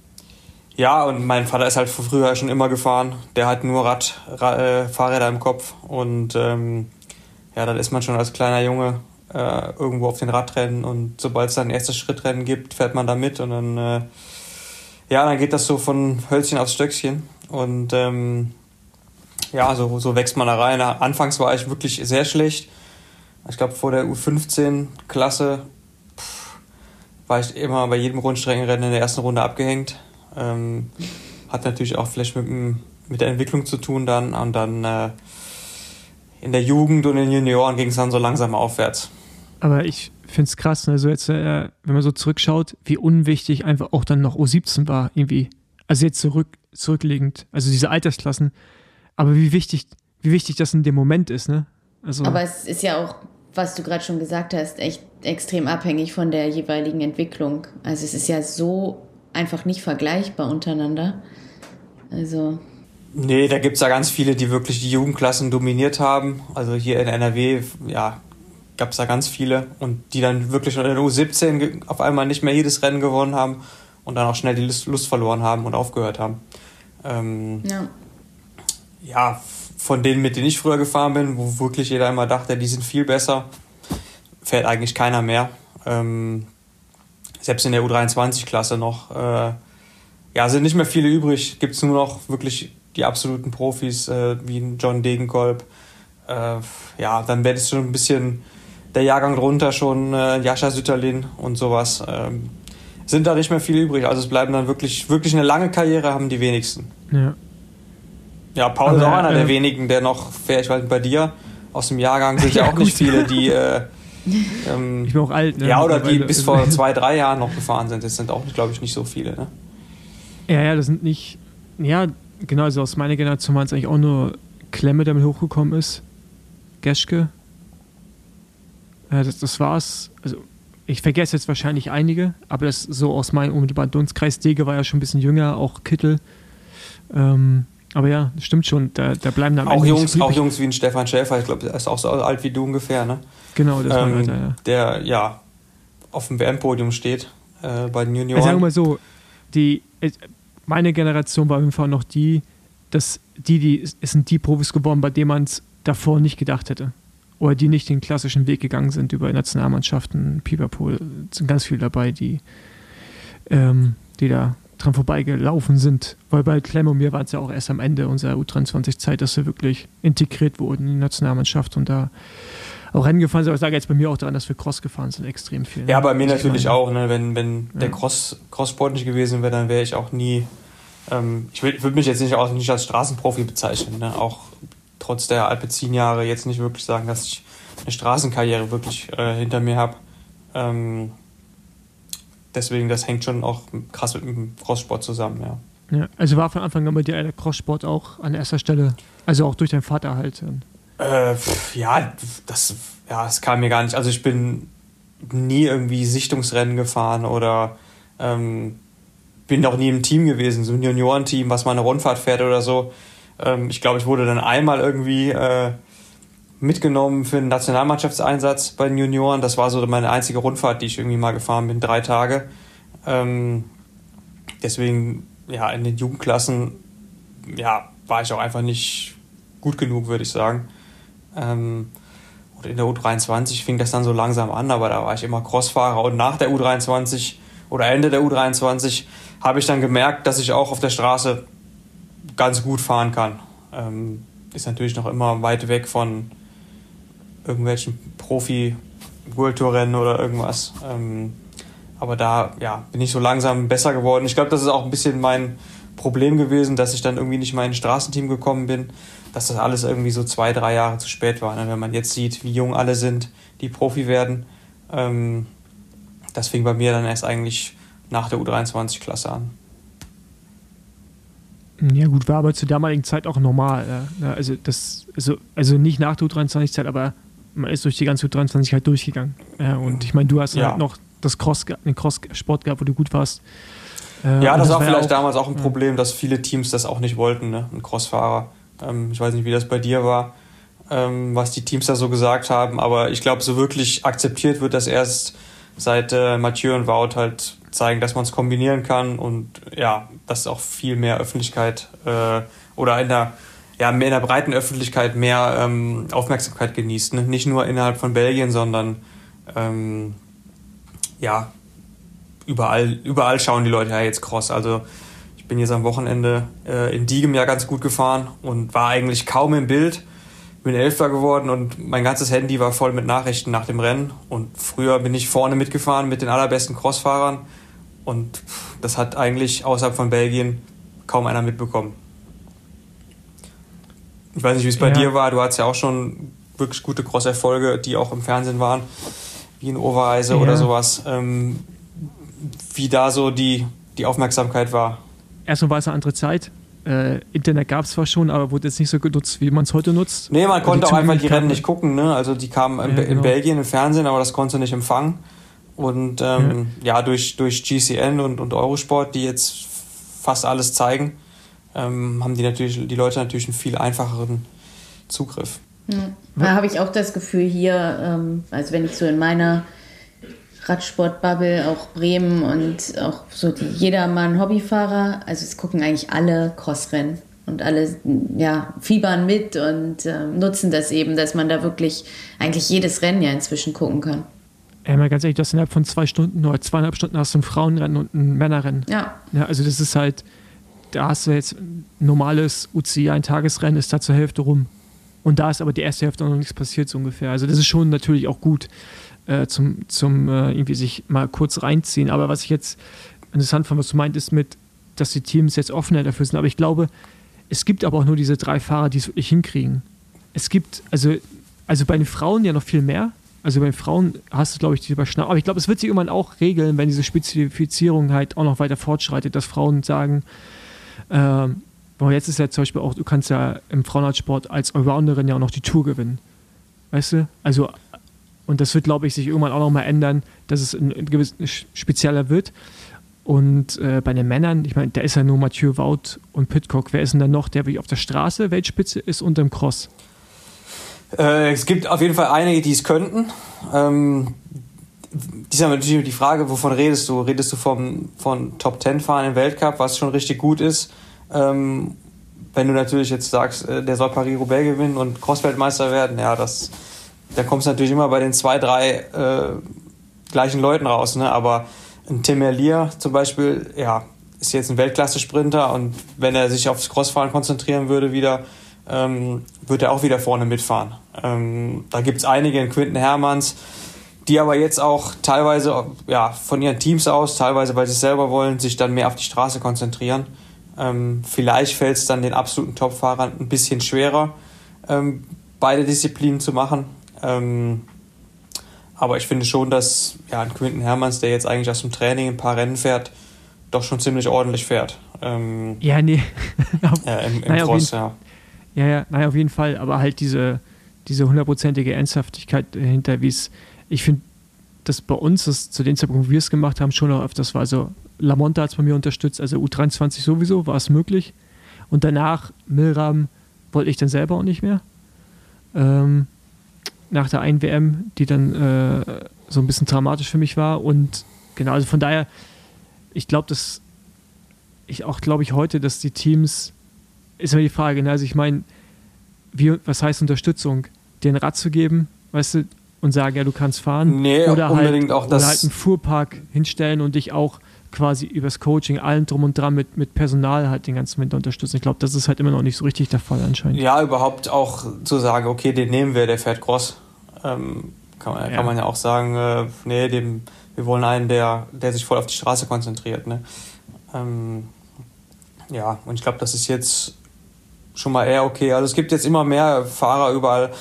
Speaker 4: ja, und mein Vater ist halt von früher schon immer gefahren. Der hat nur Rad, Ra äh, Fahrräder im Kopf und ähm, ja, dann ist man schon als kleiner Junge äh, irgendwo auf den Radrennen und sobald es dann ein erstes Schrittrennen gibt, fährt man da mit und dann äh, ja, dann geht das so von Hölzchen aufs Stöckchen. Und ähm, ja, so, so wächst man da rein. Anfangs war ich wirklich sehr schlecht. Ich glaube, vor der U15-Klasse war ich immer bei jedem Rundstreckenrennen in der ersten Runde abgehängt. Ähm, hat natürlich auch vielleicht mit, mit der Entwicklung zu tun dann. Und dann äh, in der Jugend und in den Junioren ging es dann so langsam aufwärts.
Speaker 3: Aber ich finde es krass, also jetzt, äh, wenn man so zurückschaut, wie unwichtig einfach auch dann noch U17 war, irgendwie. Also jetzt zurück, zurückliegend, also diese Altersklassen. Aber wie wichtig, wie wichtig das in dem Moment ist, ne?
Speaker 2: Also Aber es ist ja auch, was du gerade schon gesagt hast, echt extrem abhängig von der jeweiligen Entwicklung. Also es ist ja so einfach nicht vergleichbar untereinander. Also.
Speaker 4: Nee, da gibt es ja ganz viele, die wirklich die Jugendklassen dominiert haben. Also hier in NRW, ja, gab es da ganz viele und die dann wirklich in der U17 auf einmal nicht mehr jedes Rennen gewonnen haben und dann auch schnell die Lust verloren haben und aufgehört haben. Ähm, ja. ja, von denen, mit denen ich früher gefahren bin, wo wirklich jeder immer dachte, die sind viel besser, fährt eigentlich keiner mehr. Ähm, selbst in der U23-Klasse noch. Äh, ja, sind nicht mehr viele übrig. Gibt es nur noch wirklich die absoluten Profis äh, wie John Degenkolb. Äh, ja, dann wäre es schon ein bisschen der Jahrgang drunter schon äh, Jascha Sütterlin und sowas. Ähm, sind da nicht mehr viele übrig. Also es bleiben dann wirklich, wirklich eine lange Karriere haben die wenigsten. Ja. Ja, Paul Aber, ist auch einer äh, der wenigen, der noch, ich weiß nicht, bei dir aus dem Jahrgang sind ja, ja auch gut. nicht viele, die äh,
Speaker 3: ähm, ich bin auch alt, ne?
Speaker 4: Ja, oder die bis vor zwei, drei Jahren noch gefahren sind. Das sind auch, glaube ich, nicht so viele, ne?
Speaker 3: Ja, ja, das sind nicht. Ja, genau, also aus meiner Generation waren es eigentlich auch nur Klemme, der mit hochgekommen ist. Geschke, äh, das, das war's. Also, ich vergesse jetzt wahrscheinlich einige, aber das so aus meinem unmittelbaren Dunstkreis. Dege war ja schon ein bisschen jünger, auch Kittel. Ähm, aber ja, stimmt schon, da, da bleiben dann
Speaker 4: auch Jungs, auch Jungs wie ein Stefan Schäfer, ich glaube, der ist auch so alt wie du ungefähr, ne?
Speaker 3: Genau,
Speaker 4: das ähm, weiter, ja. Der ja auf dem WM-Podium steht äh, bei den Junioren.
Speaker 3: Also sagen wir mal so, die, äh, meine Generation war auf jeden Fall noch die, dass die, die, es sind die Profis geworden, bei denen man es davor nicht gedacht hätte oder die nicht den klassischen Weg gegangen sind über Nationalmannschaften, Pipapo, sind ganz viele dabei, die, ähm, die da dran vorbeigelaufen sind. Weil bei Clem und mir war es ja auch erst am Ende unserer U23-Zeit, dass wir wirklich integriert wurden in die Nationalmannschaft und da auch Rennen gefahren sind. Aber ich sage jetzt bei mir auch daran, dass wir Cross gefahren sind, extrem viel.
Speaker 4: Ja, bei mir natürlich auch. Ne? Wenn, wenn ja. der Cross, Cross-Sport nicht gewesen wäre, dann wäre ich auch nie. Ähm, ich würde mich jetzt nicht, auch nicht als Straßenprofi bezeichnen. Ne? Auch trotz der Alpecin-Jahre jetzt nicht wirklich sagen, dass ich eine Straßenkarriere wirklich äh, hinter mir habe. Ähm, deswegen, das hängt schon auch krass mit dem Crosssport zusammen, ja.
Speaker 3: ja. Also war von Anfang an bei dir der Crosssport auch an erster Stelle, also auch durch deinen Vater halt?
Speaker 4: Äh, ja, das, ja, das kam mir gar nicht. Also ich bin nie irgendwie Sichtungsrennen gefahren oder ähm, bin auch nie im Team gewesen, so ein Juniorenteam, was mal eine Rundfahrt fährt oder so. Ähm, ich glaube, ich wurde dann einmal irgendwie äh, mitgenommen für einen Nationalmannschaftseinsatz bei den Junioren. Das war so meine einzige Rundfahrt, die ich irgendwie mal gefahren bin, drei Tage. Ähm, deswegen, ja, in den Jugendklassen, ja, war ich auch einfach nicht gut genug, würde ich sagen. Ähm, und in der U23 fing das dann so langsam an, aber da war ich immer Crossfahrer und nach der U23 oder Ende der U23 habe ich dann gemerkt, dass ich auch auf der Straße ganz gut fahren kann. Ähm, ist natürlich noch immer weit weg von irgendwelchen Profi-World Tour-Rennen oder irgendwas. Ähm, aber da ja, bin ich so langsam besser geworden. Ich glaube, das ist auch ein bisschen mein Problem gewesen, dass ich dann irgendwie nicht mal in ein Straßenteam gekommen bin, dass das alles irgendwie so zwei, drei Jahre zu spät war. Ne? Wenn man jetzt sieht, wie jung alle sind, die Profi werden. Ähm, das fing bei mir dann erst eigentlich nach der U23-Klasse an.
Speaker 3: Ja, gut, war aber zur damaligen Zeit auch normal. Ja. Also, das, also, also nicht nach der U23-Zeit, aber man ist durch die ganze U23 halt durchgegangen. Ja, und ich meine, du hast ja. halt noch das Cross, den Cross-Sport gehabt, wo du gut warst.
Speaker 4: Äh, ja, das, das war vielleicht auch, damals auch ein Problem, dass viele Teams das auch nicht wollten, ne? ein Crossfahrer. Ähm, ich weiß nicht, wie das bei dir war, ähm, was die Teams da so gesagt haben, aber ich glaube, so wirklich akzeptiert wird das erst seit äh, Mathieu und Wout halt zeigen, dass man es kombinieren kann und ja, dass auch viel mehr Öffentlichkeit äh, oder in der, ja, in der breiten Öffentlichkeit mehr ähm, Aufmerksamkeit genießt. Ne? Nicht nur innerhalb von Belgien, sondern ähm, ja, überall, überall schauen die Leute ja jetzt Cross. Also Ich bin jetzt am Wochenende äh, in Diegem ja ganz gut gefahren und war eigentlich kaum im Bild. Bin Elfter geworden und mein ganzes Handy war voll mit Nachrichten nach dem Rennen. Und früher bin ich vorne mitgefahren mit den allerbesten Crossfahrern. Und das hat eigentlich außerhalb von Belgien kaum einer mitbekommen. Ich weiß nicht, wie es bei ja. dir war. Du hattest ja auch schon wirklich gute Crosserfolge, die auch im Fernsehen waren, wie in Overeise ja. oder sowas. Ähm, wie da so die, die Aufmerksamkeit war.
Speaker 3: Erstmal war es eine andere Zeit. Äh, Internet gab es zwar schon, aber wurde jetzt nicht so genutzt, wie man es heute nutzt.
Speaker 4: Nee, man konnte auch einfach die Rennen nicht gucken. Ne? Also die kamen ja, in, genau. in Belgien im Fernsehen, aber das konnte nicht empfangen. Und ähm, ja. ja, durch, durch GCN und, und Eurosport, die jetzt fast alles zeigen, ähm, haben die natürlich die Leute natürlich einen viel einfacheren Zugriff.
Speaker 2: Ja. Da habe ich auch das Gefühl hier, ähm, also wenn ich so in meiner Radsportbubble, auch Bremen und auch so die jedermann Hobbyfahrer, also es gucken eigentlich alle Crossrennen und alle ja, fiebern mit und äh, nutzen das eben, dass man da wirklich eigentlich jedes Rennen ja inzwischen gucken kann.
Speaker 3: Ja, mal ganz ehrlich, du hast innerhalb von zwei Stunden oder zweieinhalb Stunden hast du ein Frauenrennen und ein Männerrennen.
Speaker 2: Ja.
Speaker 3: ja also das ist halt, da hast du jetzt ein normales UCI, ein Tagesrennen, ist da zur Hälfte rum. Und da ist aber die erste Hälfte noch nichts passiert, so ungefähr. Also das ist schon natürlich auch gut äh, zum, zum äh, irgendwie sich mal kurz reinziehen. Aber was ich jetzt interessant fand, was du meintest mit, dass die Teams jetzt offener dafür sind. Aber ich glaube, es gibt aber auch nur diese drei Fahrer, die es wirklich hinkriegen. Es gibt, also, also bei den Frauen ja noch viel mehr. Also bei den Frauen hast du, glaube ich, die Überschneidung. Aber ich glaube, es wird sich irgendwann auch regeln, wenn diese Spezifizierung halt auch noch weiter fortschreitet, dass Frauen sagen, ähm, jetzt ist ja zum Beispiel auch, du kannst ja im Frauenradsport als Allrounderin ja auch noch die Tour gewinnen. Weißt du? Also, und das wird, glaube ich, sich irgendwann auch noch mal ändern, dass es ein, ein gewiss spezieller wird. Und äh, bei den Männern, ich meine, da ist ja nur Mathieu Wout und Pitcock. Wer ist denn da noch, der wie auf der Straße Weltspitze ist und im Cross?
Speaker 4: Äh, es gibt auf jeden Fall einige, die es könnten. Ähm, die ist natürlich die Frage, wovon redest du? Redest du vom, von Top Ten fahren im Weltcup, was schon richtig gut ist? Ähm, wenn du natürlich jetzt sagst, äh, der soll Paris-Roubaix gewinnen und Crossweltmeister werden, ja, das, da kommst du natürlich immer bei den zwei, drei äh, gleichen Leuten raus. Ne? Aber ein Tim Merlier zum Beispiel, ja, ist jetzt ein Weltklasse-Sprinter und wenn er sich aufs Crossfahren konzentrieren würde wieder, ähm, wird er auch wieder vorne mitfahren. Ähm, da gibt es einige in Quinten Hermanns, die aber jetzt auch teilweise ja, von ihren Teams aus, teilweise weil sie es selber wollen, sich dann mehr auf die Straße konzentrieren. Ähm, vielleicht fällt es dann den absoluten Top-Fahrern ein bisschen schwerer, ähm, beide Disziplinen zu machen. Ähm, aber ich finde schon, dass ja, ein Quinten Hermanns, der jetzt eigentlich aus dem Training ein paar Rennen fährt, doch schon ziemlich ordentlich fährt. Ähm,
Speaker 3: ja, nee.
Speaker 4: äh, Im, im naja, Cross, ja.
Speaker 3: Ja, ja, naja, auf jeden Fall. Aber halt diese, diese hundertprozentige Ernsthaftigkeit dahinter, wie es, ich finde, dass bei uns, das, zu den Zeitpunkt, wo wir es gemacht haben, schon auch öfters war. Also Lamonta hat es bei mir unterstützt, also U23 sowieso, war es möglich. Und danach, Milram, wollte ich dann selber auch nicht mehr. Ähm, nach der einen WM, die dann äh, so ein bisschen dramatisch für mich war. Und genau, also von daher, ich glaube, dass ich auch glaube ich heute, dass die Teams, ist immer die Frage, ne? also ich meine, was heißt Unterstützung? Den Rad zu geben, weißt du, und sagen, ja, du kannst fahren.
Speaker 4: Nee,
Speaker 3: oder
Speaker 4: halt unbedingt
Speaker 3: halt,
Speaker 4: auch das.
Speaker 3: Oder halt einen Fuhrpark hinstellen und dich auch quasi übers Coaching, allen drum und dran mit, mit Personal halt den ganzen Winter unterstützen. Ich glaube, das ist halt immer noch nicht so richtig der Fall anscheinend.
Speaker 4: Ja, überhaupt auch zu sagen, okay, den nehmen wir, der fährt Cross. Ähm, kann, man, ja. kann man ja auch sagen, äh, nee, dem, wir wollen einen, der, der sich voll auf die Straße konzentriert. Ne? Ähm, ja, und ich glaube, das ist jetzt schon mal eher okay. Also es gibt jetzt immer mehr Fahrer überall,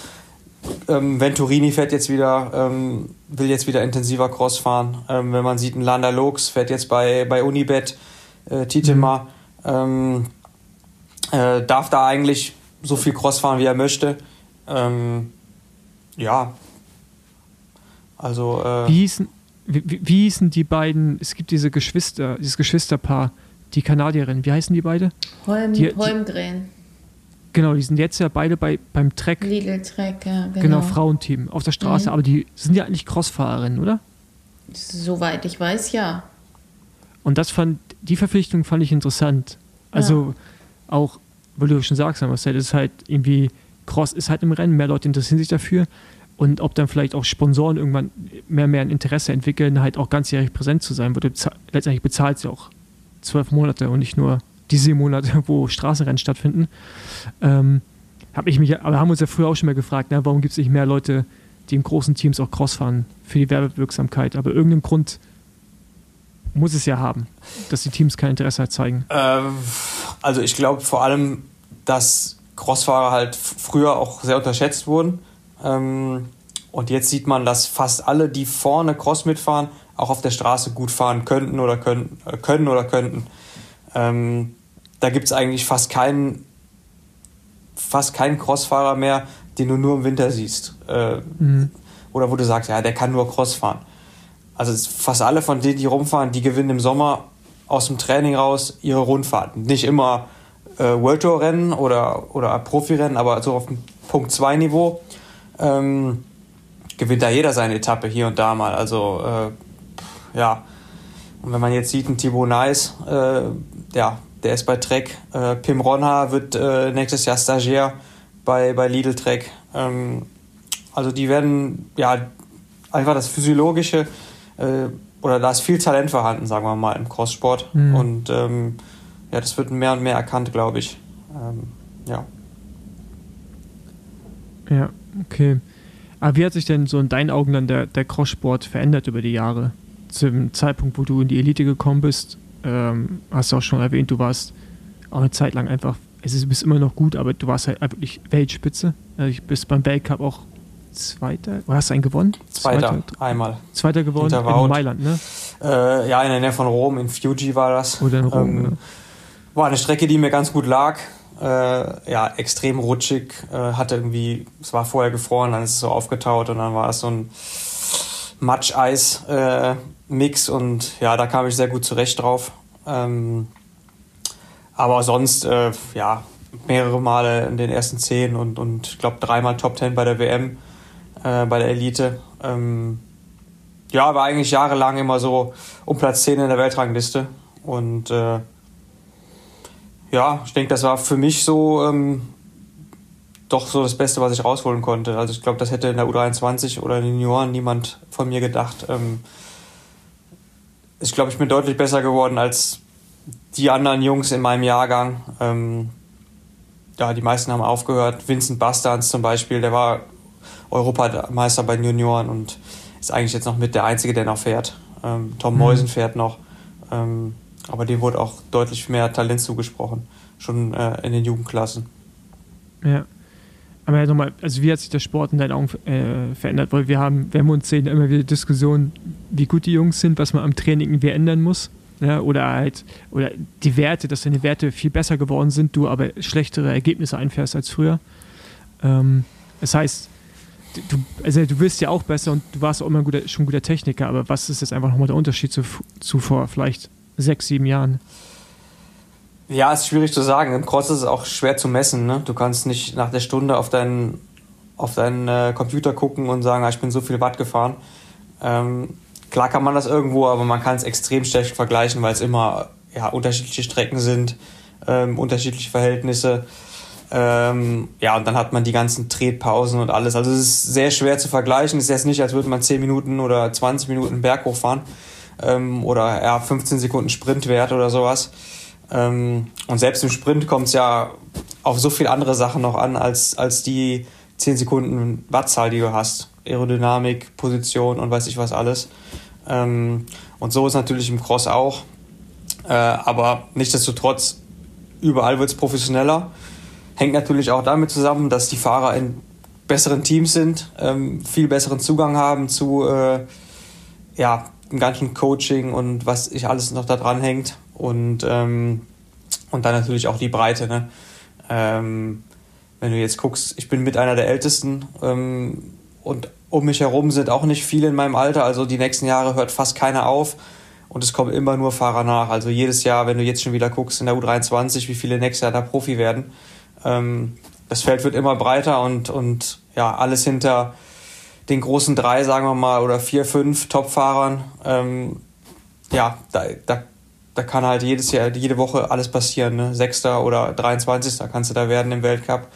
Speaker 4: ähm, Venturini fährt jetzt wieder, ähm, will jetzt wieder intensiver Cross fahren. Ähm, wenn man sieht, ein Landa Lux fährt jetzt bei, bei Unibet, äh, Titema, mhm. äh, darf da eigentlich so viel Cross fahren, wie er möchte. Ähm, ja. Also. Äh,
Speaker 3: wie, hießen, wie, wie hießen die beiden? Es gibt diese Geschwister, dieses Geschwisterpaar, die Kanadierin. Wie heißen die beide?
Speaker 2: Holm, die, Holmgren.
Speaker 3: Genau, die sind jetzt ja beide bei, beim Trek.
Speaker 2: Lidl Trek, ja,
Speaker 3: genau. Genau, Frauenteam auf der Straße. Mhm. Aber die sind ja eigentlich Crossfahrerinnen, oder?
Speaker 2: Soweit ich weiß, ja.
Speaker 3: Und das fand, die Verpflichtung fand ich interessant. Also ja. auch, weil du schon sagst, Marcel, ist halt irgendwie, Cross ist halt im Rennen, mehr Leute interessieren sich dafür. Und ob dann vielleicht auch Sponsoren irgendwann mehr mehr ein Interesse entwickeln, halt auch ganzjährig präsent zu sein, weil letztendlich bezahlt sie auch zwölf Monate und nicht nur diese Monate, wo Straßenrennen stattfinden. Ähm, hab ich mich, aber haben uns ja früher auch schon mal gefragt, ne, warum gibt es nicht mehr Leute, die in großen Teams auch Cross fahren für die Werbewirksamkeit? Aber irgendeinen Grund muss es ja haben, dass die Teams kein Interesse zeigen.
Speaker 4: Ähm, also ich glaube vor allem, dass Crossfahrer halt früher auch sehr unterschätzt wurden. Ähm, und jetzt sieht man, dass fast alle, die vorne Cross mitfahren, auch auf der Straße gut fahren könnten oder können, äh, können oder könnten. Ähm, da gibt es eigentlich fast keinen, fast keinen Crossfahrer mehr, den du nur im Winter siehst. Äh, mhm. Oder wo du sagst, ja, der kann nur Cross fahren. Also fast alle von denen, die rumfahren, die gewinnen im Sommer aus dem Training raus ihre Rundfahrten. Nicht immer äh, World Tour Rennen oder, oder Profirennen, aber so auf dem Punkt 2 Niveau ähm, gewinnt da jeder seine Etappe hier und da mal. Also äh, ja. Und wenn man jetzt sieht, ein Thibaut Nice, äh, ja, der ist bei Trek. Äh, Pim Ronha wird äh, nächstes Jahr Stagiaire bei, bei Lidl Trek. Ähm, also die werden ja einfach das Physiologische äh, oder da ist viel Talent vorhanden, sagen wir mal, im Crosssport. Mhm. Und ähm, ja, das wird mehr und mehr erkannt, glaube ich. Ähm, ja.
Speaker 3: Ja, okay. Aber wie hat sich denn so in deinen Augen dann der, der Crosssport verändert über die Jahre? Zum Zeitpunkt, wo du in die Elite gekommen bist, ähm, hast du auch schon erwähnt, du warst auch eine Zeit lang einfach, es ist, du bist immer noch gut, aber du warst halt wirklich Weltspitze. Also du bist beim Weltcup auch Zweiter? Oder hast du einen gewonnen?
Speaker 4: Zweiter, Zweiter einmal.
Speaker 3: Zweiter gewonnen in Mailand, ne?
Speaker 4: Äh, ja, in der Nähe von Rom, in Fuji war das.
Speaker 3: Oder in Rom, ähm, ja.
Speaker 4: War eine Strecke, die mir ganz gut lag. Äh, ja, extrem rutschig. Äh, hatte irgendwie, es war vorher gefroren, dann ist es so aufgetaut und dann war es so ein Matsch-Eis-Mix und ja, da kam ich sehr gut zurecht drauf. Ähm, aber sonst, äh, ja, mehrere Male in den ersten zehn und, und ich glaube dreimal Top Ten bei der WM äh, bei der Elite. Ähm, ja, war eigentlich jahrelang immer so um Platz 10 in der Weltrangliste. Und äh, ja, ich denke, das war für mich so ähm, doch so das Beste, was ich rausholen konnte. Also ich glaube, das hätte in der U23 oder in den Junioren niemand von mir gedacht. Ähm, ich glaube, ich bin deutlich besser geworden als die anderen Jungs in meinem Jahrgang. Ähm, ja, die meisten haben aufgehört. Vincent Bastans zum Beispiel, der war Europameister bei den Junioren und ist eigentlich jetzt noch mit der Einzige, der noch fährt. Ähm, Tom mhm. Meusen fährt noch, ähm, aber dem wurde auch deutlich mehr Talent zugesprochen, schon äh, in den Jugendklassen.
Speaker 3: Ja. Aber nochmal, also wie hat sich der Sport in deinen Augen äh, verändert? Weil wir haben, wenn wir uns sehen, immer wieder Diskussionen, wie gut die Jungs sind, was man am Training irgendwie ändern muss. Ja, oder halt, oder die Werte, dass deine Werte viel besser geworden sind, du aber schlechtere Ergebnisse einfährst als früher. Ähm, das heißt, du, also du wirst ja auch besser und du warst auch immer ein guter, schon ein guter Techniker, aber was ist jetzt einfach nochmal der Unterschied zu, zu vielleicht sechs, sieben Jahren?
Speaker 4: Ja, ist schwierig zu sagen. Im Cross ist es auch schwer zu messen. Ne? Du kannst nicht nach der Stunde auf deinen, auf deinen äh, Computer gucken und sagen, ah, ich bin so viel Watt gefahren. Ähm, klar kann man das irgendwo, aber man kann es extrem schlecht vergleichen, weil es immer ja, unterschiedliche Strecken sind, ähm, unterschiedliche Verhältnisse. Ähm, ja, und dann hat man die ganzen Tretpausen und alles. Also es ist sehr schwer zu vergleichen. Es ist jetzt nicht, als würde man 10 Minuten oder 20 Minuten Berg hochfahren ähm, oder ja, 15 Sekunden Sprintwert oder sowas. Ähm, und selbst im Sprint kommt es ja auf so viele andere Sachen noch an, als, als die 10 Sekunden Wattzahl, die du hast. Aerodynamik, Position und weiß ich was alles. Ähm, und so ist natürlich im Cross auch. Äh, aber nichtsdestotrotz, überall wird es professioneller. Hängt natürlich auch damit zusammen, dass die Fahrer in besseren Teams sind, ähm, viel besseren Zugang haben zu äh, ja, dem ganzen Coaching und was sich alles noch da dran hängt. Und, ähm, und dann natürlich auch die Breite. Ne? Ähm, wenn du jetzt guckst, ich bin mit einer der Ältesten ähm, und um mich herum sind auch nicht viele in meinem Alter. Also die nächsten Jahre hört fast keiner auf. Und es kommen immer nur Fahrer nach. Also jedes Jahr, wenn du jetzt schon wieder guckst in der U23, wie viele nächstes Jahr da Profi werden, ähm, das Feld wird immer breiter und, und ja, alles hinter den großen drei, sagen wir mal, oder vier, fünf Top-Fahrern. Ähm, ja, da, da, da kann halt jedes Jahr, jede Woche alles passieren. Ne? Sechster oder 23. Da kannst du da werden im Weltcup.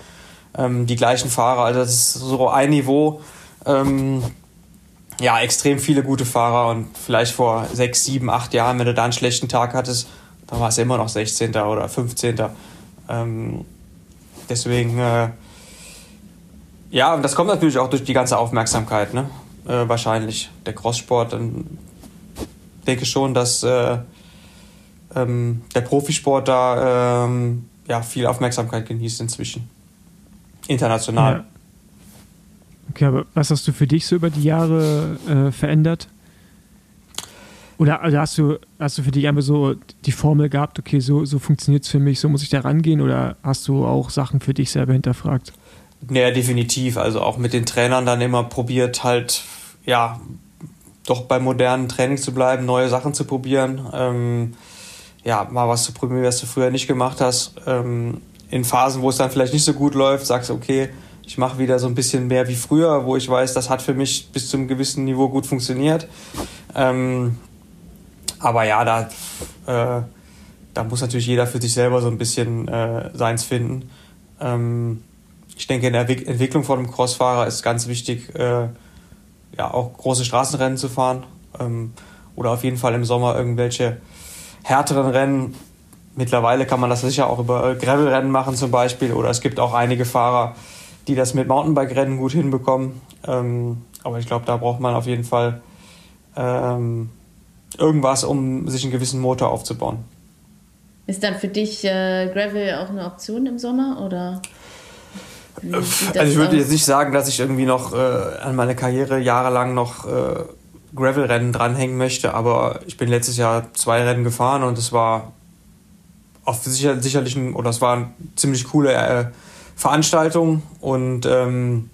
Speaker 4: Ähm, die gleichen Fahrer, also das ist so ein Niveau. Ähm, ja, extrem viele gute Fahrer und vielleicht vor sechs, sieben, acht Jahren, wenn du da einen schlechten Tag hattest, da war es immer noch 16. oder 15. Ähm, deswegen, äh, ja, und das kommt natürlich auch durch die ganze Aufmerksamkeit, ne? Äh, wahrscheinlich. Der Crosssport, dann denke schon, dass äh, ähm, der Profisport da ähm, ja, viel Aufmerksamkeit genießt inzwischen. International. Ja.
Speaker 3: Okay, aber was hast du für dich so über die Jahre äh, verändert? Oder, oder, hast, du, hast du für dich einfach so die Formel gehabt, okay, so, so funktioniert es für mich, so muss ich da rangehen? Oder hast du auch Sachen für dich selber hinterfragt?
Speaker 4: Naja, definitiv. Also auch mit den Trainern dann immer probiert, halt, ja, doch beim modernen Training zu bleiben, neue Sachen zu probieren. Ähm, ja, mal was zu probieren, was du früher nicht gemacht hast. Ähm, in Phasen, wo es dann vielleicht nicht so gut läuft, sagst du, okay, ich mache wieder so ein bisschen mehr wie früher, wo ich weiß, das hat für mich bis zu einem gewissen Niveau gut funktioniert. Ähm, aber ja, da, äh, da muss natürlich jeder für sich selber so ein bisschen äh, seins finden. Ähm, ich denke, in der Entwicklung von einem Crossfahrer ist ganz wichtig, äh, ja, auch große Straßenrennen zu fahren. Ähm, oder auf jeden Fall im Sommer irgendwelche härteren Rennen. Mittlerweile kann man das sicher auch über Gravelrennen machen zum Beispiel. Oder es gibt auch einige Fahrer, die das mit Mountainbike-Rennen gut hinbekommen. Ähm, aber ich glaube, da braucht man auf jeden Fall ähm, irgendwas, um sich einen gewissen Motor aufzubauen.
Speaker 2: Ist dann für dich äh, Gravel auch eine Option im Sommer oder?
Speaker 4: Also ich würde jetzt nicht sagen, dass ich irgendwie noch äh, an meine Karriere jahrelang noch äh, Gravel-Rennen dranhängen möchte, aber ich bin letztes Jahr zwei Rennen gefahren und es war auf sicher, sicherlich ein, oder es war eine ziemlich coole äh, Veranstaltung und ähm,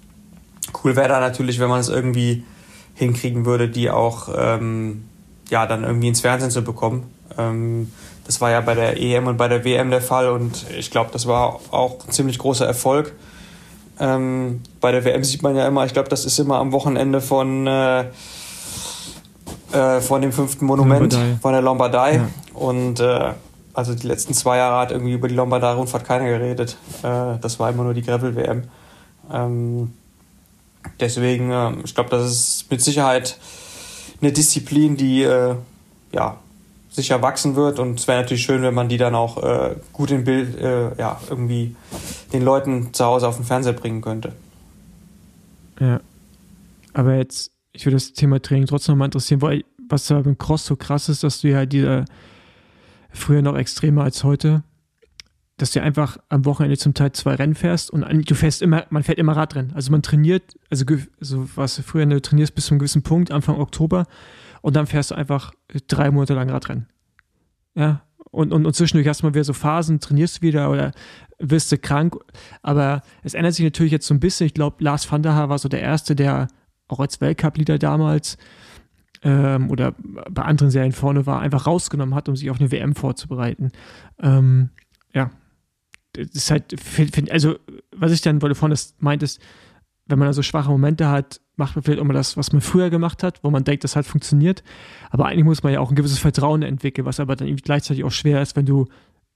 Speaker 4: cool wäre da natürlich, wenn man es irgendwie hinkriegen würde, die auch ähm, ja dann irgendwie ins Fernsehen zu bekommen. Ähm, das war ja bei der EM und bei der WM der Fall und ich glaube, das war auch ein ziemlich großer Erfolg. Ähm, bei der WM sieht man ja immer, ich glaube, das ist immer am Wochenende von, äh, äh, von dem fünften Monument, Lombardei. von der Lombardei. Ja. Und äh, also die letzten zwei Jahre hat irgendwie über die Lombardei-Rundfahrt keiner geredet. Äh, das war immer nur die Gravel-WM. Ähm, deswegen, äh, ich glaube, das ist mit Sicherheit eine Disziplin, die äh, ja, sicher wachsen wird. Und es wäre natürlich schön, wenn man die dann auch äh, gut in Bild, äh, ja, irgendwie den Leuten zu Hause auf den Fernseher bringen könnte.
Speaker 3: Ja. Aber jetzt, ich würde das Thema Training trotzdem nochmal interessieren, weil was da beim Cross so krass ist, dass du ja diese früher noch extremer als heute, dass du einfach am Wochenende zum Teil zwei Rennen fährst und du fährst immer, man fährt immer Radrennen. Also man trainiert, also, also was du früher, trainierst bis zu einem gewissen Punkt, Anfang Oktober, und dann fährst du einfach drei Monate lang Radrennen. Ja. Und, und, und zwischendurch hast du mal wieder so Phasen, trainierst wieder oder wirst du krank. Aber es ändert sich natürlich jetzt so ein bisschen. Ich glaube, Lars van der Haar war so der Erste, der auch als Weltcup-Leader damals ähm, oder bei anderen Serien vorne war, einfach rausgenommen hat, um sich auf eine WM vorzubereiten. Ähm, ja, das ist halt, also was ich dann, weil du vorhin meintest, wenn man da so schwache Momente hat, macht man vielleicht immer das, was man früher gemacht hat, wo man denkt, das hat funktioniert. Aber eigentlich muss man ja auch ein gewisses Vertrauen entwickeln, was aber dann gleichzeitig auch schwer ist, wenn du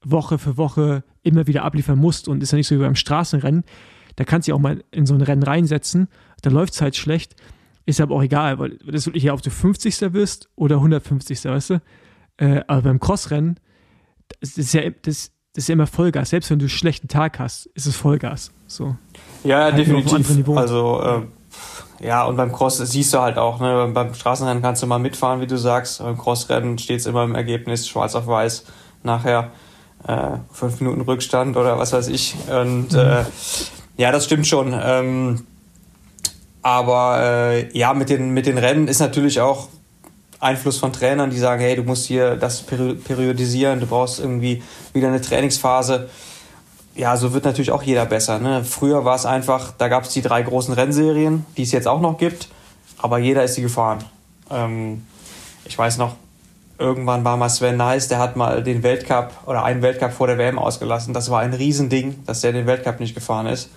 Speaker 3: Woche für Woche immer wieder abliefern musst und ist ja nicht so wie beim Straßenrennen. Da kannst du auch mal in so ein Rennen reinsetzen, da läuft es halt schlecht ist aber auch egal, weil das wirklich ja, ob du 50. bist oder 150. weißt du? Äh, aber beim Crossrennen, das ist ja, das, das ist ja immer Vollgas. Selbst wenn du einen schlechten Tag hast, ist es Vollgas. So.
Speaker 4: Ja, halt definitiv. Also, äh, ja, und beim Cross siehst du halt auch, ne, beim Straßenrennen kannst du mal mitfahren, wie du sagst. Beim Crossrennen steht es immer im Ergebnis schwarz auf weiß nachher. Äh, fünf Minuten Rückstand oder was weiß ich. Und mhm. äh, ja, das stimmt schon. Ähm, aber äh, ja, mit den, mit den Rennen ist natürlich auch Einfluss von Trainern, die sagen, hey, du musst hier das periodisieren, du brauchst irgendwie wieder eine Trainingsphase. Ja, so wird natürlich auch jeder besser. Ne? Früher war es einfach, da gab es die drei großen Rennserien, die es jetzt auch noch gibt, aber jeder ist sie gefahren. Ähm, ich weiß noch, irgendwann war mal Sven Nice, der hat mal den Weltcup oder einen Weltcup vor der WM ausgelassen. Das war ein Riesending, dass der den Weltcup nicht gefahren ist.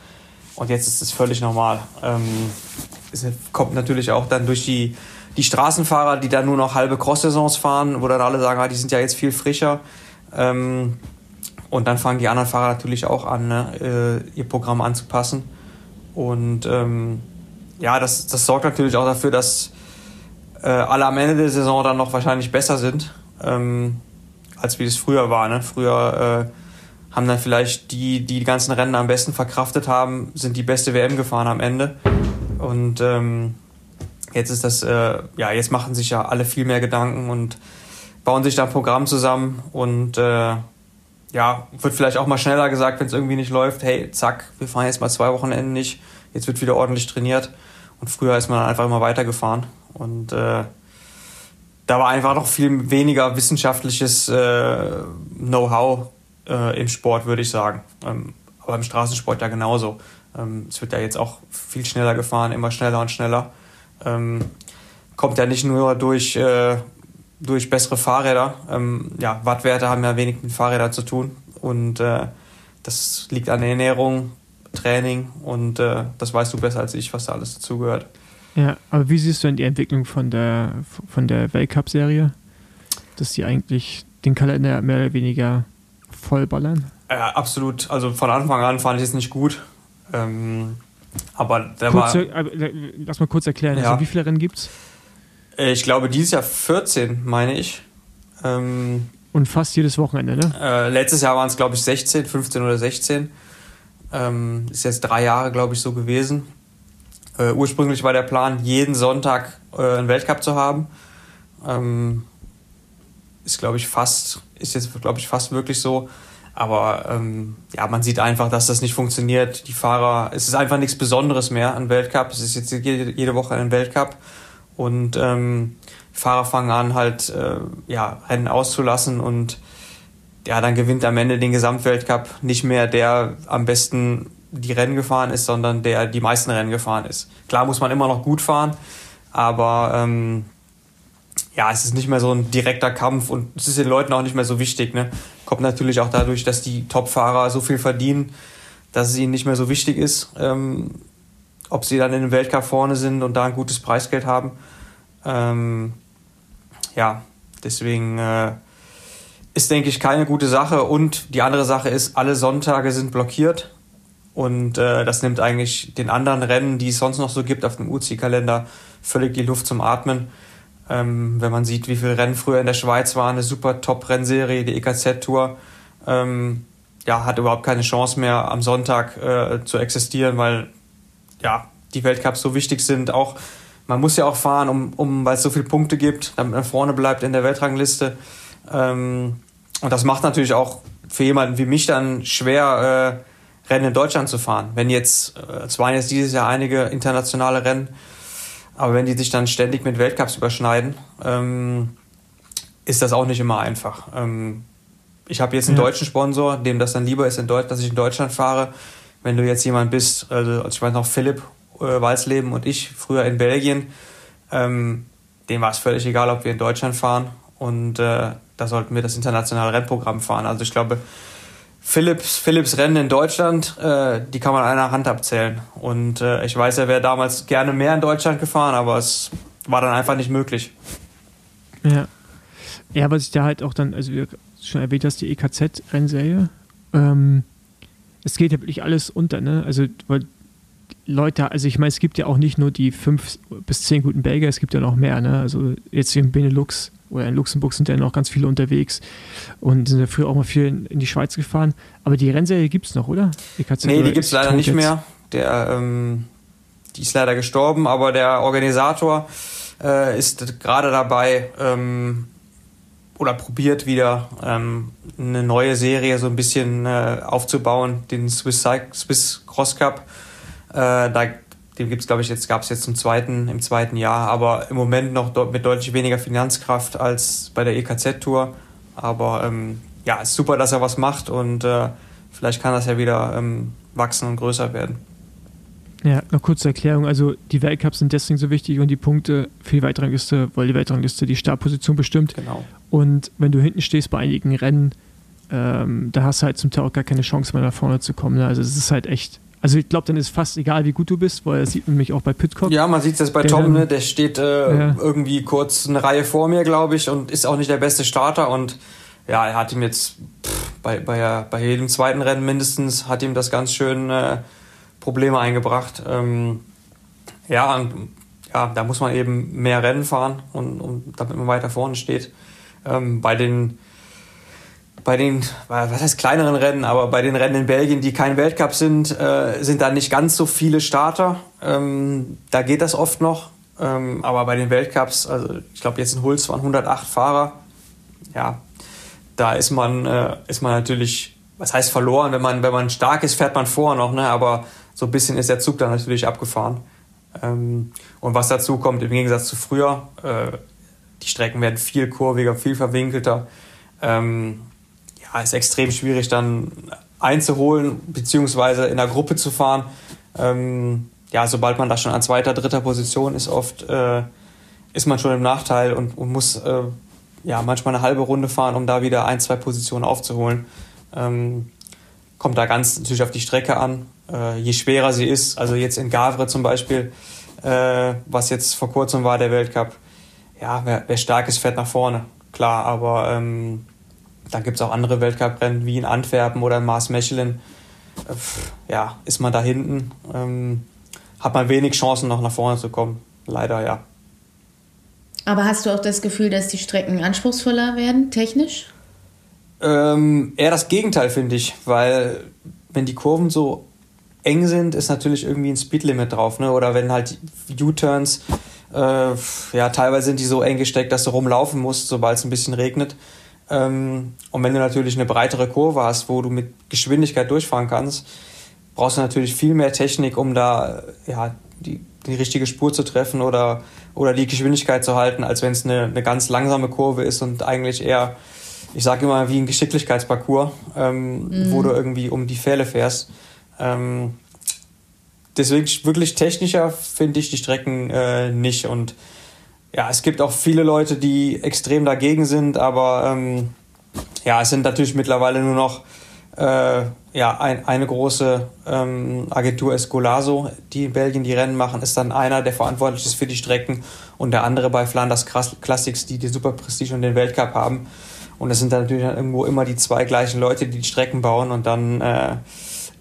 Speaker 4: Und jetzt ist es völlig normal. Ähm, es kommt natürlich auch dann durch die, die Straßenfahrer, die dann nur noch halbe Cross-Saisons fahren, wo dann alle sagen, ah, die sind ja jetzt viel frischer. Ähm, und dann fangen die anderen Fahrer natürlich auch an, ne, äh, ihr Programm anzupassen. Und ähm, ja, das, das sorgt natürlich auch dafür, dass äh, alle am Ende der Saison dann noch wahrscheinlich besser sind. Ähm, als wie es früher war. Ne? Früher äh, haben dann vielleicht die, die die ganzen Rennen am besten verkraftet haben, sind die beste WM gefahren am Ende. Und ähm, jetzt ist das, äh, ja, jetzt machen sich ja alle viel mehr Gedanken und bauen sich da ein Programm zusammen und äh, ja, wird vielleicht auch mal schneller gesagt, wenn es irgendwie nicht läuft, hey, zack, wir fahren jetzt mal zwei Wochenenden nicht, jetzt wird wieder ordentlich trainiert. Und früher ist man einfach immer weitergefahren. Und äh, da war einfach noch viel weniger wissenschaftliches äh, Know-how äh, im Sport, würde ich sagen. Ähm, aber im Straßensport ja genauso. Ähm, es wird ja jetzt auch viel schneller gefahren, immer schneller und schneller. Ähm, kommt ja nicht nur durch, äh, durch bessere Fahrräder. Ähm, ja, Wattwerte haben ja wenig mit Fahrrädern zu tun. Und äh, das liegt an der Ernährung, Training und äh, das weißt du besser als ich, was da alles dazugehört.
Speaker 3: Ja, aber wie siehst du denn die Entwicklung von der, von der Weltcup-Serie? Dass die eigentlich den Kalender mehr oder weniger vollballern?
Speaker 4: Ja, absolut. Also von Anfang an fand ich es nicht gut. Ähm, aber der
Speaker 3: kurz,
Speaker 4: war.
Speaker 3: Äh, lass mal kurz erklären, ja. also wie viele Rennen gibt es?
Speaker 4: Äh, ich glaube, dieses Jahr 14, meine ich. Ähm,
Speaker 3: Und fast jedes Wochenende, ne?
Speaker 4: Äh, letztes Jahr waren es, glaube ich, 16, 15 oder 16. Ähm, ist jetzt drei Jahre, glaube ich, so gewesen. Äh, ursprünglich war der Plan, jeden Sonntag äh, einen Weltcup zu haben. Ähm, ist, glaube ich, fast, ist jetzt, glaube ich, fast wirklich so. Aber ähm, ja, man sieht einfach, dass das nicht funktioniert. Die Fahrer, es ist einfach nichts Besonderes mehr an Weltcup. Es ist jetzt jede, jede Woche ein Weltcup. Und ähm, Fahrer fangen an, halt äh, ja, Rennen auszulassen und ja, dann gewinnt am Ende den Gesamtweltcup nicht mehr der am besten die Rennen gefahren ist, sondern der die meisten Rennen gefahren ist. Klar muss man immer noch gut fahren, aber ähm, ja, es ist nicht mehr so ein direkter Kampf und es ist den Leuten auch nicht mehr so wichtig. Ne? Kommt natürlich auch dadurch, dass die Top-Fahrer so viel verdienen, dass es ihnen nicht mehr so wichtig ist, ähm, ob sie dann in den Weltcup vorne sind und da ein gutes Preisgeld haben. Ähm, ja, deswegen äh, ist, denke ich, keine gute Sache. Und die andere Sache ist, alle Sonntage sind blockiert. Und äh, das nimmt eigentlich den anderen Rennen, die es sonst noch so gibt auf dem UCI-Kalender, völlig die Luft zum Atmen. Ähm, wenn man sieht, wie viele Rennen früher in der Schweiz waren, eine super Top-Rennserie, die EKZ-Tour, ähm, ja, hat überhaupt keine Chance mehr am Sonntag äh, zu existieren, weil ja, die Weltcups so wichtig sind. Auch man muss ja auch fahren, um, um weil es so viele Punkte gibt, damit man vorne bleibt in der Weltrangliste. Ähm, und das macht natürlich auch für jemanden wie mich dann schwer, äh, Rennen in Deutschland zu fahren. Wenn jetzt, äh, es waren jetzt dieses Jahr einige internationale Rennen, aber wenn die sich dann ständig mit Weltcups überschneiden, ähm, ist das auch nicht immer einfach. Ähm, ich habe jetzt einen ja. deutschen Sponsor, dem das dann lieber ist, in Deutsch, dass ich in Deutschland fahre. Wenn du jetzt jemand bist, also ich weiß noch Philipp äh, Walsleben und ich, früher in Belgien, ähm, dem war es völlig egal, ob wir in Deutschland fahren. Und äh, da sollten wir das internationale Rennprogramm fahren. Also ich glaube, Philips, Philips Rennen in Deutschland, äh, die kann man an einer Hand abzählen. Und äh, ich weiß, er wäre damals gerne mehr in Deutschland gefahren, aber es war dann einfach nicht möglich.
Speaker 3: Ja. Ja, was ich da halt auch dann, also wie schon erwähnt hast, die EKZ-Rennserie, ähm, es geht ja wirklich alles unter, ne? Also, weil Leute, also ich meine, es gibt ja auch nicht nur die fünf bis zehn guten Belgier, es gibt ja noch mehr, ne? Also jetzt in Benelux oder in Luxemburg sind ja noch ganz viele unterwegs und sind ja früher auch mal viel in, in die Schweiz gefahren. Aber die Rennserie gibt es noch, oder?
Speaker 4: EKZ nee, die gibt es leider nicht jetzt? mehr. Der, ähm, die ist leider gestorben, aber der Organisator äh, ist gerade dabei ähm, oder probiert wieder ähm, eine neue Serie so ein bisschen äh, aufzubauen, den Swiss, Swiss Cross Cup. Äh, da den gibt's glaube ich jetzt gab es jetzt zum zweiten im zweiten Jahr, aber im Moment noch de mit deutlich weniger Finanzkraft als bei der EKZ Tour. Aber ähm, ja, ist super, dass er was macht und äh, vielleicht kann das ja wieder ähm, wachsen und größer werden.
Speaker 3: Ja, noch kurze Erklärung. Also die Weltcups sind deswegen so wichtig und die Punkte für die Weltrangliste, weil die Weltrangliste die Startposition bestimmt.
Speaker 4: Genau.
Speaker 3: Und wenn du hinten stehst bei einigen Rennen, ähm, da hast du halt zum Teil auch gar keine Chance mehr nach vorne zu kommen. Ne? Also es ist halt echt also ich glaube, dann ist fast egal, wie gut du bist, weil das sieht man nämlich auch bei Pitcock.
Speaker 4: Ja, man sieht es bei Tom, ne? der steht äh, ja. irgendwie kurz eine Reihe vor mir, glaube ich, und ist auch nicht der beste Starter. Und ja, er hat ihm jetzt pff, bei, bei, bei jedem zweiten Rennen mindestens, hat ihm das ganz schön äh, Probleme eingebracht. Ähm, ja, und, ja, da muss man eben mehr Rennen fahren, und, und damit man weiter vorne steht. Ähm, bei den bei den, was heißt kleineren Rennen, aber bei den Rennen in Belgien, die kein Weltcup sind, äh, sind da nicht ganz so viele Starter. Ähm, da geht das oft noch. Ähm, aber bei den Weltcups, also ich glaube jetzt in Hulz waren 108 Fahrer. Ja, da ist man, äh, ist man natürlich, was heißt verloren? Wenn man, wenn man stark ist, fährt man vor noch, ne? aber so ein bisschen ist der Zug dann natürlich abgefahren. Ähm, und was dazu kommt, im Gegensatz zu früher, äh, die Strecken werden viel kurviger, viel verwinkelter. Ähm, ja, ist extrem schwierig dann einzuholen, beziehungsweise in der Gruppe zu fahren. Ähm, ja, sobald man da schon an zweiter, dritter Position ist, oft äh, ist man schon im Nachteil und, und muss äh, ja manchmal eine halbe Runde fahren, um da wieder ein, zwei Positionen aufzuholen. Ähm, kommt da ganz natürlich auf die Strecke an. Äh, je schwerer sie ist, also jetzt in Gavre zum Beispiel, äh, was jetzt vor kurzem war, der Weltcup, ja, wer, wer stark ist, fährt nach vorne, klar, aber ähm, dann gibt es auch andere Weltcuprennen wie in Antwerpen oder in Mars-Mechelen. Äh, ja, ist man da hinten, ähm, hat man wenig Chancen, noch nach vorne zu kommen. Leider, ja.
Speaker 2: Aber hast du auch das Gefühl, dass die Strecken anspruchsvoller werden, technisch?
Speaker 4: Ähm, eher das Gegenteil, finde ich, weil wenn die Kurven so eng sind, ist natürlich irgendwie ein Speedlimit drauf, ne? Oder wenn halt U-Turns, äh, ja, teilweise sind die so eng gesteckt, dass du rumlaufen musst, sobald es ein bisschen regnet. Ähm, und wenn du natürlich eine breitere Kurve hast, wo du mit Geschwindigkeit durchfahren kannst, brauchst du natürlich viel mehr Technik, um da ja, die, die richtige Spur zu treffen oder, oder die Geschwindigkeit zu halten, als wenn es eine, eine ganz langsame Kurve ist und eigentlich eher, ich sage immer, wie ein Geschicklichkeitsparcours, ähm, mhm. wo du irgendwie um die Pfähle fährst. Ähm, deswegen wirklich technischer finde ich die Strecken äh, nicht und ja, es gibt auch viele Leute, die extrem dagegen sind, aber ähm, ja, es sind natürlich mittlerweile nur noch äh, ja, ein, eine große ähm, Agentur Escolaso, die in Belgien die Rennen machen, ist dann einer, der verantwortlich ist für die Strecken und der andere bei Flanders Classics, die die Super Prestige und den Weltcup haben. Und es sind dann natürlich irgendwo immer die zwei gleichen Leute, die die Strecken bauen und dann äh,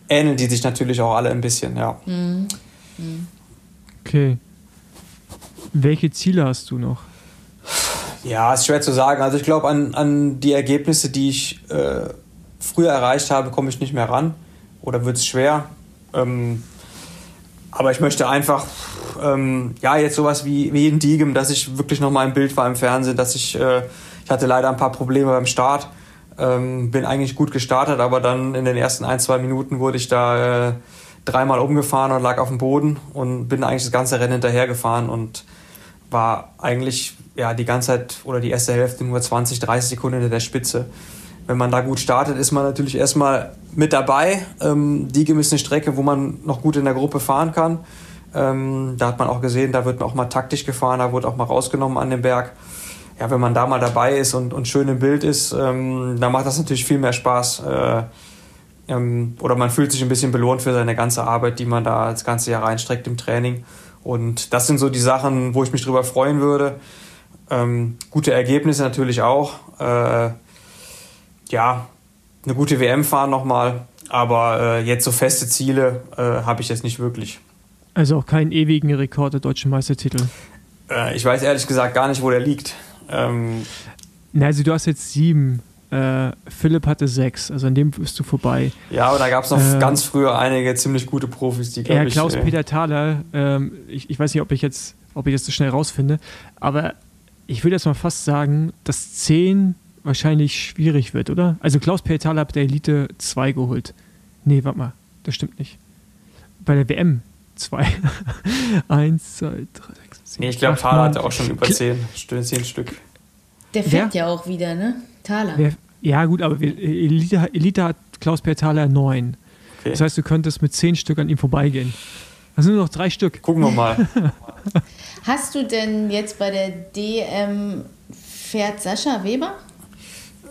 Speaker 4: ähneln die sich natürlich auch alle ein bisschen, ja. Mhm.
Speaker 3: Mhm. Okay. Welche Ziele hast du noch?
Speaker 4: Ja, ist schwer zu sagen. Also ich glaube, an, an die Ergebnisse, die ich äh, früher erreicht habe, komme ich nicht mehr ran. Oder wird es schwer. Ähm, aber ich möchte einfach, ähm, ja, jetzt sowas wie, wie in Diegem, dass ich wirklich noch mal im Bild war im Fernsehen, dass ich, äh, ich hatte leider ein paar Probleme beim Start. Ähm, bin eigentlich gut gestartet, aber dann in den ersten ein, zwei Minuten wurde ich da äh, dreimal umgefahren und lag auf dem Boden und bin eigentlich das ganze Rennen hinterhergefahren und war eigentlich ja die ganze Zeit oder die erste Hälfte nur 20, 30 Sekunden hinter der Spitze. Wenn man da gut startet, ist man natürlich erstmal mit dabei. Ähm, die eine Strecke, wo man noch gut in der Gruppe fahren kann. Ähm, da hat man auch gesehen, da wird man auch mal taktisch gefahren, da wird auch mal rausgenommen an dem Berg. Ja, wenn man da mal dabei ist und, und schön im Bild ist, ähm, dann macht das natürlich viel mehr Spaß. Äh, ähm, oder man fühlt sich ein bisschen belohnt für seine ganze Arbeit, die man da das ganze Jahr reinstreckt im Training. Und das sind so die Sachen, wo ich mich drüber freuen würde. Ähm, gute Ergebnisse natürlich auch. Äh, ja, eine gute WM fahren nochmal. Aber äh, jetzt so feste Ziele äh, habe ich jetzt nicht wirklich.
Speaker 3: Also auch keinen ewigen Rekord der deutschen Meistertitel?
Speaker 4: Äh, ich weiß ehrlich gesagt gar nicht, wo der liegt. Ähm,
Speaker 3: Na, also du hast jetzt sieben. Äh, Philipp hatte sechs, also an dem bist du vorbei.
Speaker 4: Ja, aber da gab es noch äh, ganz früher einige ziemlich gute Profis, die
Speaker 3: glaube ja, Klaus-Peter Thaler, ähm, ich, ich, weiß nicht, ob ich jetzt, ob ich das so schnell rausfinde, aber ich würde jetzt mal fast sagen, dass zehn wahrscheinlich schwierig wird, oder? Also Klaus-Peter Thaler hat der Elite 2 geholt. Nee, warte mal, das stimmt nicht. Bei der WM 2. Eins, zwei, drei,
Speaker 4: sechs, sieben. Nee, ich glaube, Thaler hatte auch schon über zehn, zehn Stück.
Speaker 2: Der fährt ja, auch wieder, ne? Thaler.
Speaker 3: Wer, ja, gut, aber Elite, Elite hat Klaus-Peter Thaler 9. Okay. Das heißt, du könntest mit 10 Stück an ihm vorbeigehen. Das sind nur noch drei Stück.
Speaker 4: Gucken wir mal.
Speaker 2: Hast du denn jetzt bei der DM fährt Sascha Weber?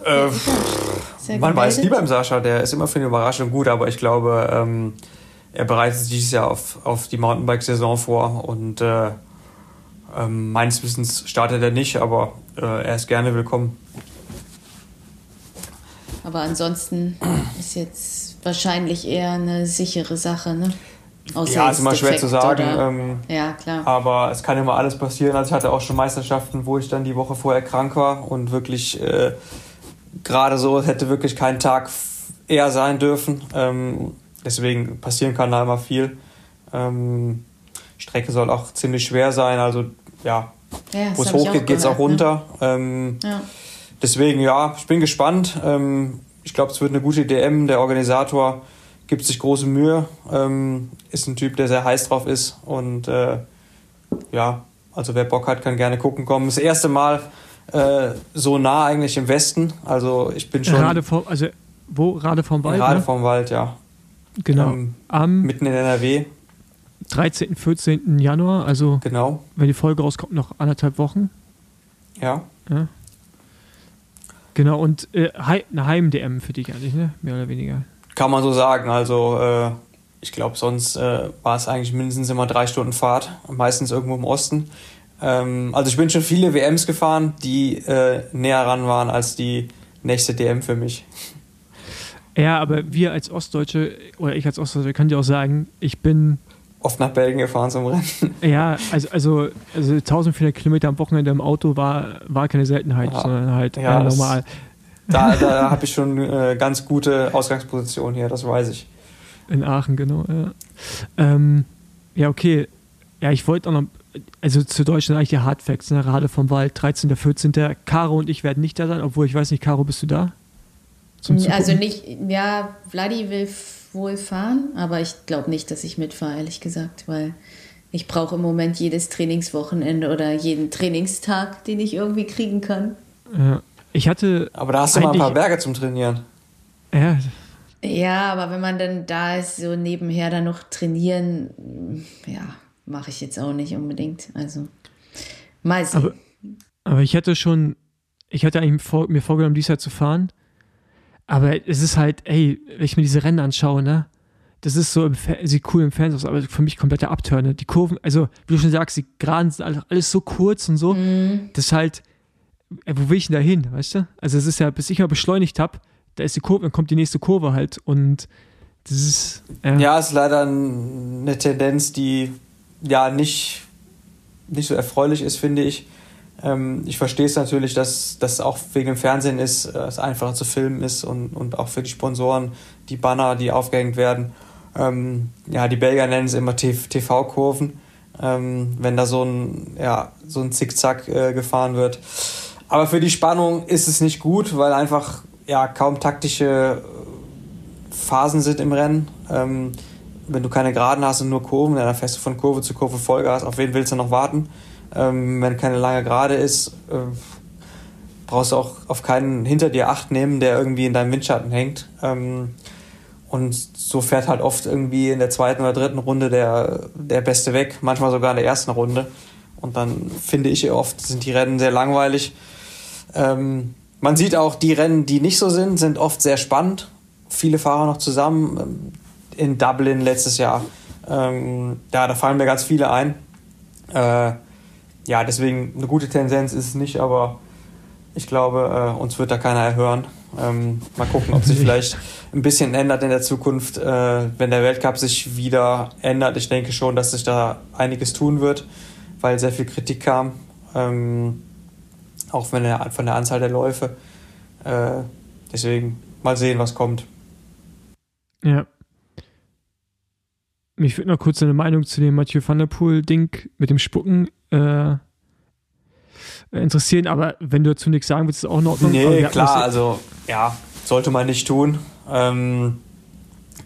Speaker 4: Äh, man weiß nie beim Sascha, der ist immer für eine Überraschung gut, aber ich glaube, ähm, er bereitet sich dieses Jahr auf, auf die Mountainbike-Saison vor und äh, ähm, meines Wissens startet er nicht, aber er ist gerne willkommen.
Speaker 2: Aber ansonsten ist jetzt wahrscheinlich eher eine sichere Sache, ne?
Speaker 4: Außer ja, ist immer schwer zu sagen. Ähm,
Speaker 2: ja, klar.
Speaker 4: Aber es kann immer alles passieren. Also ich hatte auch schon Meisterschaften, wo ich dann die Woche vorher krank war und wirklich äh, gerade so, es hätte wirklich kein Tag eher sein dürfen. Ähm, deswegen passieren kann da immer viel. Ähm, Strecke soll auch ziemlich schwer sein, also ja, ja wo es hochgeht, geht es auch ne? runter. Ne? Ähm, ja. Deswegen, ja, ich bin gespannt. Ähm, ich glaube, es wird eine gute DM. Der Organisator gibt sich große Mühe, ähm, ist ein Typ, der sehr heiß drauf ist und äh, ja, also wer Bock hat, kann gerne gucken kommen. Das erste Mal äh, so nah eigentlich im Westen. Also ich bin schon.
Speaker 3: Rade vom, also wo? Rade vom Wald?
Speaker 4: Rade ne? vom Wald, ja.
Speaker 3: Genau. Ähm,
Speaker 4: Am mitten in NRW.
Speaker 3: 13., 14. Januar, also
Speaker 4: genau.
Speaker 3: wenn die Folge rauskommt, noch anderthalb Wochen.
Speaker 4: Ja.
Speaker 3: ja. Genau, und äh, eine Heim-DM für dich eigentlich, ne? Mehr oder weniger.
Speaker 4: Kann man so sagen. Also äh, ich glaube, sonst äh, war es eigentlich mindestens immer drei Stunden Fahrt, meistens irgendwo im Osten. Ähm, also ich bin schon viele WMs gefahren, die äh, näher ran waren als die nächste DM für mich.
Speaker 3: Ja, aber wir als Ostdeutsche, oder ich als Ostdeutsche, kann dir auch sagen, ich bin
Speaker 4: oft nach Belgien gefahren zum Rennen.
Speaker 3: Ja, also, also, also 1400 Kilometer am Wochenende im Auto war, war keine Seltenheit, ja. sondern halt ja, normal.
Speaker 4: Da, da habe ich schon äh, ganz gute Ausgangsposition hier, das weiß ich.
Speaker 3: In Aachen, genau. Ja, ähm, ja okay. Ja, ich wollte auch noch, also zu Deutschland eigentlich die Hardfacts, ne? Rade vom Wald, 13., 14. Caro und ich werden nicht da sein, obwohl ich weiß nicht, Caro, bist du da?
Speaker 2: also nicht, ja, Vladi will wohl fahren, aber ich glaube nicht, dass ich mitfahre, ehrlich gesagt, weil ich brauche im Moment jedes Trainingswochenende oder jeden Trainingstag, den ich irgendwie kriegen kann.
Speaker 3: Ja, ich hatte.
Speaker 4: Aber da hast du mal ein paar Berge zum Trainieren.
Speaker 3: Ja,
Speaker 2: ja, aber wenn man dann da ist, so nebenher dann noch trainieren, ja, mache ich jetzt auch nicht unbedingt. Also, mal sehen.
Speaker 3: Aber, aber ich hatte schon, ich hatte eigentlich vor, mir vorgenommen, dies Jahr zu fahren. Aber es ist halt, ey, wenn ich mir diese Rennen anschaue, ne? Das ist so, im sieht cool im Fernsehen aus, aber für mich kompletter Abturner. Die Kurven, also, wie du schon sagst, die Geraden sind alles so kurz und so. Mm. Das ist halt, ey, wo will ich denn da hin, weißt du? Also, es ist ja, bis ich mal beschleunigt habe, da ist die Kurve, dann kommt die nächste Kurve halt und das ist.
Speaker 4: Ja, ja ist leider eine Tendenz, die ja nicht, nicht so erfreulich ist, finde ich. Ähm, ich verstehe es natürlich, dass das auch wegen dem Fernsehen ist, äh, es einfacher zu filmen ist und, und auch für die Sponsoren, die Banner, die aufgehängt werden. Ähm, ja, die Belgier nennen es immer TV-Kurven, ähm, wenn da so ein, ja, so ein Zickzack äh, gefahren wird. Aber für die Spannung ist es nicht gut, weil einfach ja kaum taktische äh, Phasen sind im Rennen. Ähm, wenn du keine Geraden hast und nur Kurven, dann fährst du von Kurve zu Kurve Vollgas. Auf wen willst du noch warten? Ähm, wenn keine lange Gerade ist, äh, brauchst du auch auf keinen hinter dir Acht nehmen, der irgendwie in deinem Windschatten hängt. Ähm, und so fährt halt oft irgendwie in der zweiten oder dritten Runde der, der Beste weg, manchmal sogar in der ersten Runde. Und dann finde ich oft, sind die Rennen sehr langweilig. Ähm, man sieht auch, die Rennen, die nicht so sind, sind oft sehr spannend. Viele Fahrer noch zusammen. Ähm, in Dublin letztes Jahr. Ähm, ja, da fallen mir ganz viele ein. Äh, ja, deswegen eine gute Tendenz ist es nicht, aber ich glaube, äh, uns wird da keiner erhören. Ähm, mal gucken, ob sich vielleicht ein bisschen ändert in der Zukunft, äh, wenn der Weltcup sich wieder ändert. Ich denke schon, dass sich da einiges tun wird, weil sehr viel Kritik kam. Ähm, auch von der, von der Anzahl der Läufe. Äh, deswegen mal sehen, was kommt.
Speaker 3: Ja. Mich würde noch kurz eine Meinung zu dem Mathieu van der Poel-Ding mit dem Spucken äh, interessieren, aber wenn du dazu nichts sagen willst, ist auch noch.
Speaker 4: Nee, klar, also ja, sollte man nicht tun. Ähm,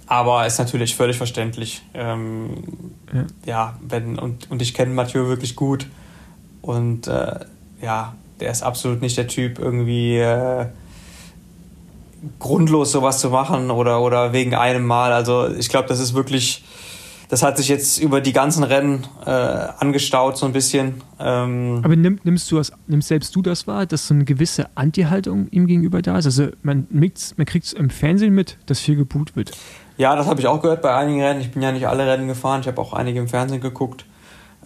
Speaker 4: aber ist natürlich völlig verständlich. Ähm, ja. ja. wenn, und, und ich kenne Mathieu wirklich gut. Und äh, ja, der ist absolut nicht der Typ, irgendwie äh, grundlos sowas zu machen oder, oder wegen einem Mal. Also ich glaube, das ist wirklich, das hat sich jetzt über die ganzen Rennen äh, angestaut so ein bisschen. Ähm
Speaker 3: Aber nimm, nimmst du das, nimmst selbst du das wahr, dass so eine gewisse Anti-Haltung ihm gegenüber da ist? Also man, man kriegt es im Fernsehen mit, dass viel geboot wird.
Speaker 4: Ja, das habe ich auch gehört bei einigen Rennen. Ich bin ja nicht alle Rennen gefahren, ich habe auch einige im Fernsehen geguckt.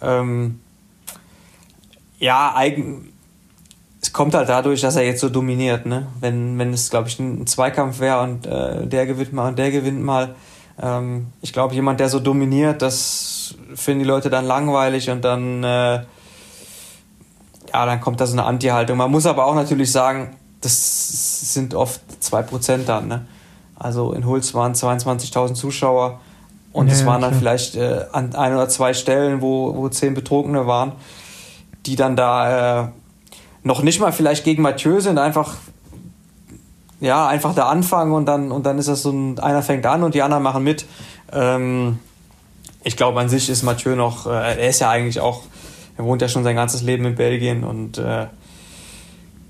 Speaker 4: Ähm ja, eigen, es kommt halt dadurch, dass er jetzt so dominiert. Ne? Wenn, wenn es, glaube ich, ein Zweikampf wäre und äh, der gewinnt mal und der gewinnt mal. Ähm, ich glaube, jemand, der so dominiert, das finden die Leute dann langweilig und dann, äh, ja, dann kommt da so eine Anti-Haltung. Man muss aber auch natürlich sagen, das sind oft 2% dann. Ne? Also in Hulz waren 22.000 Zuschauer und es ja, waren dann klar. vielleicht äh, an ein oder zwei Stellen, wo, wo zehn Betrunkene waren, die dann da äh, noch nicht mal vielleicht gegen Mathieu sind, einfach ja, einfach da anfangen und dann, und dann ist das so ein, einer fängt an und die anderen machen mit. Ähm, ich glaube, an sich ist Mathieu noch, äh, er ist ja eigentlich auch, er wohnt ja schon sein ganzes Leben in Belgien und äh,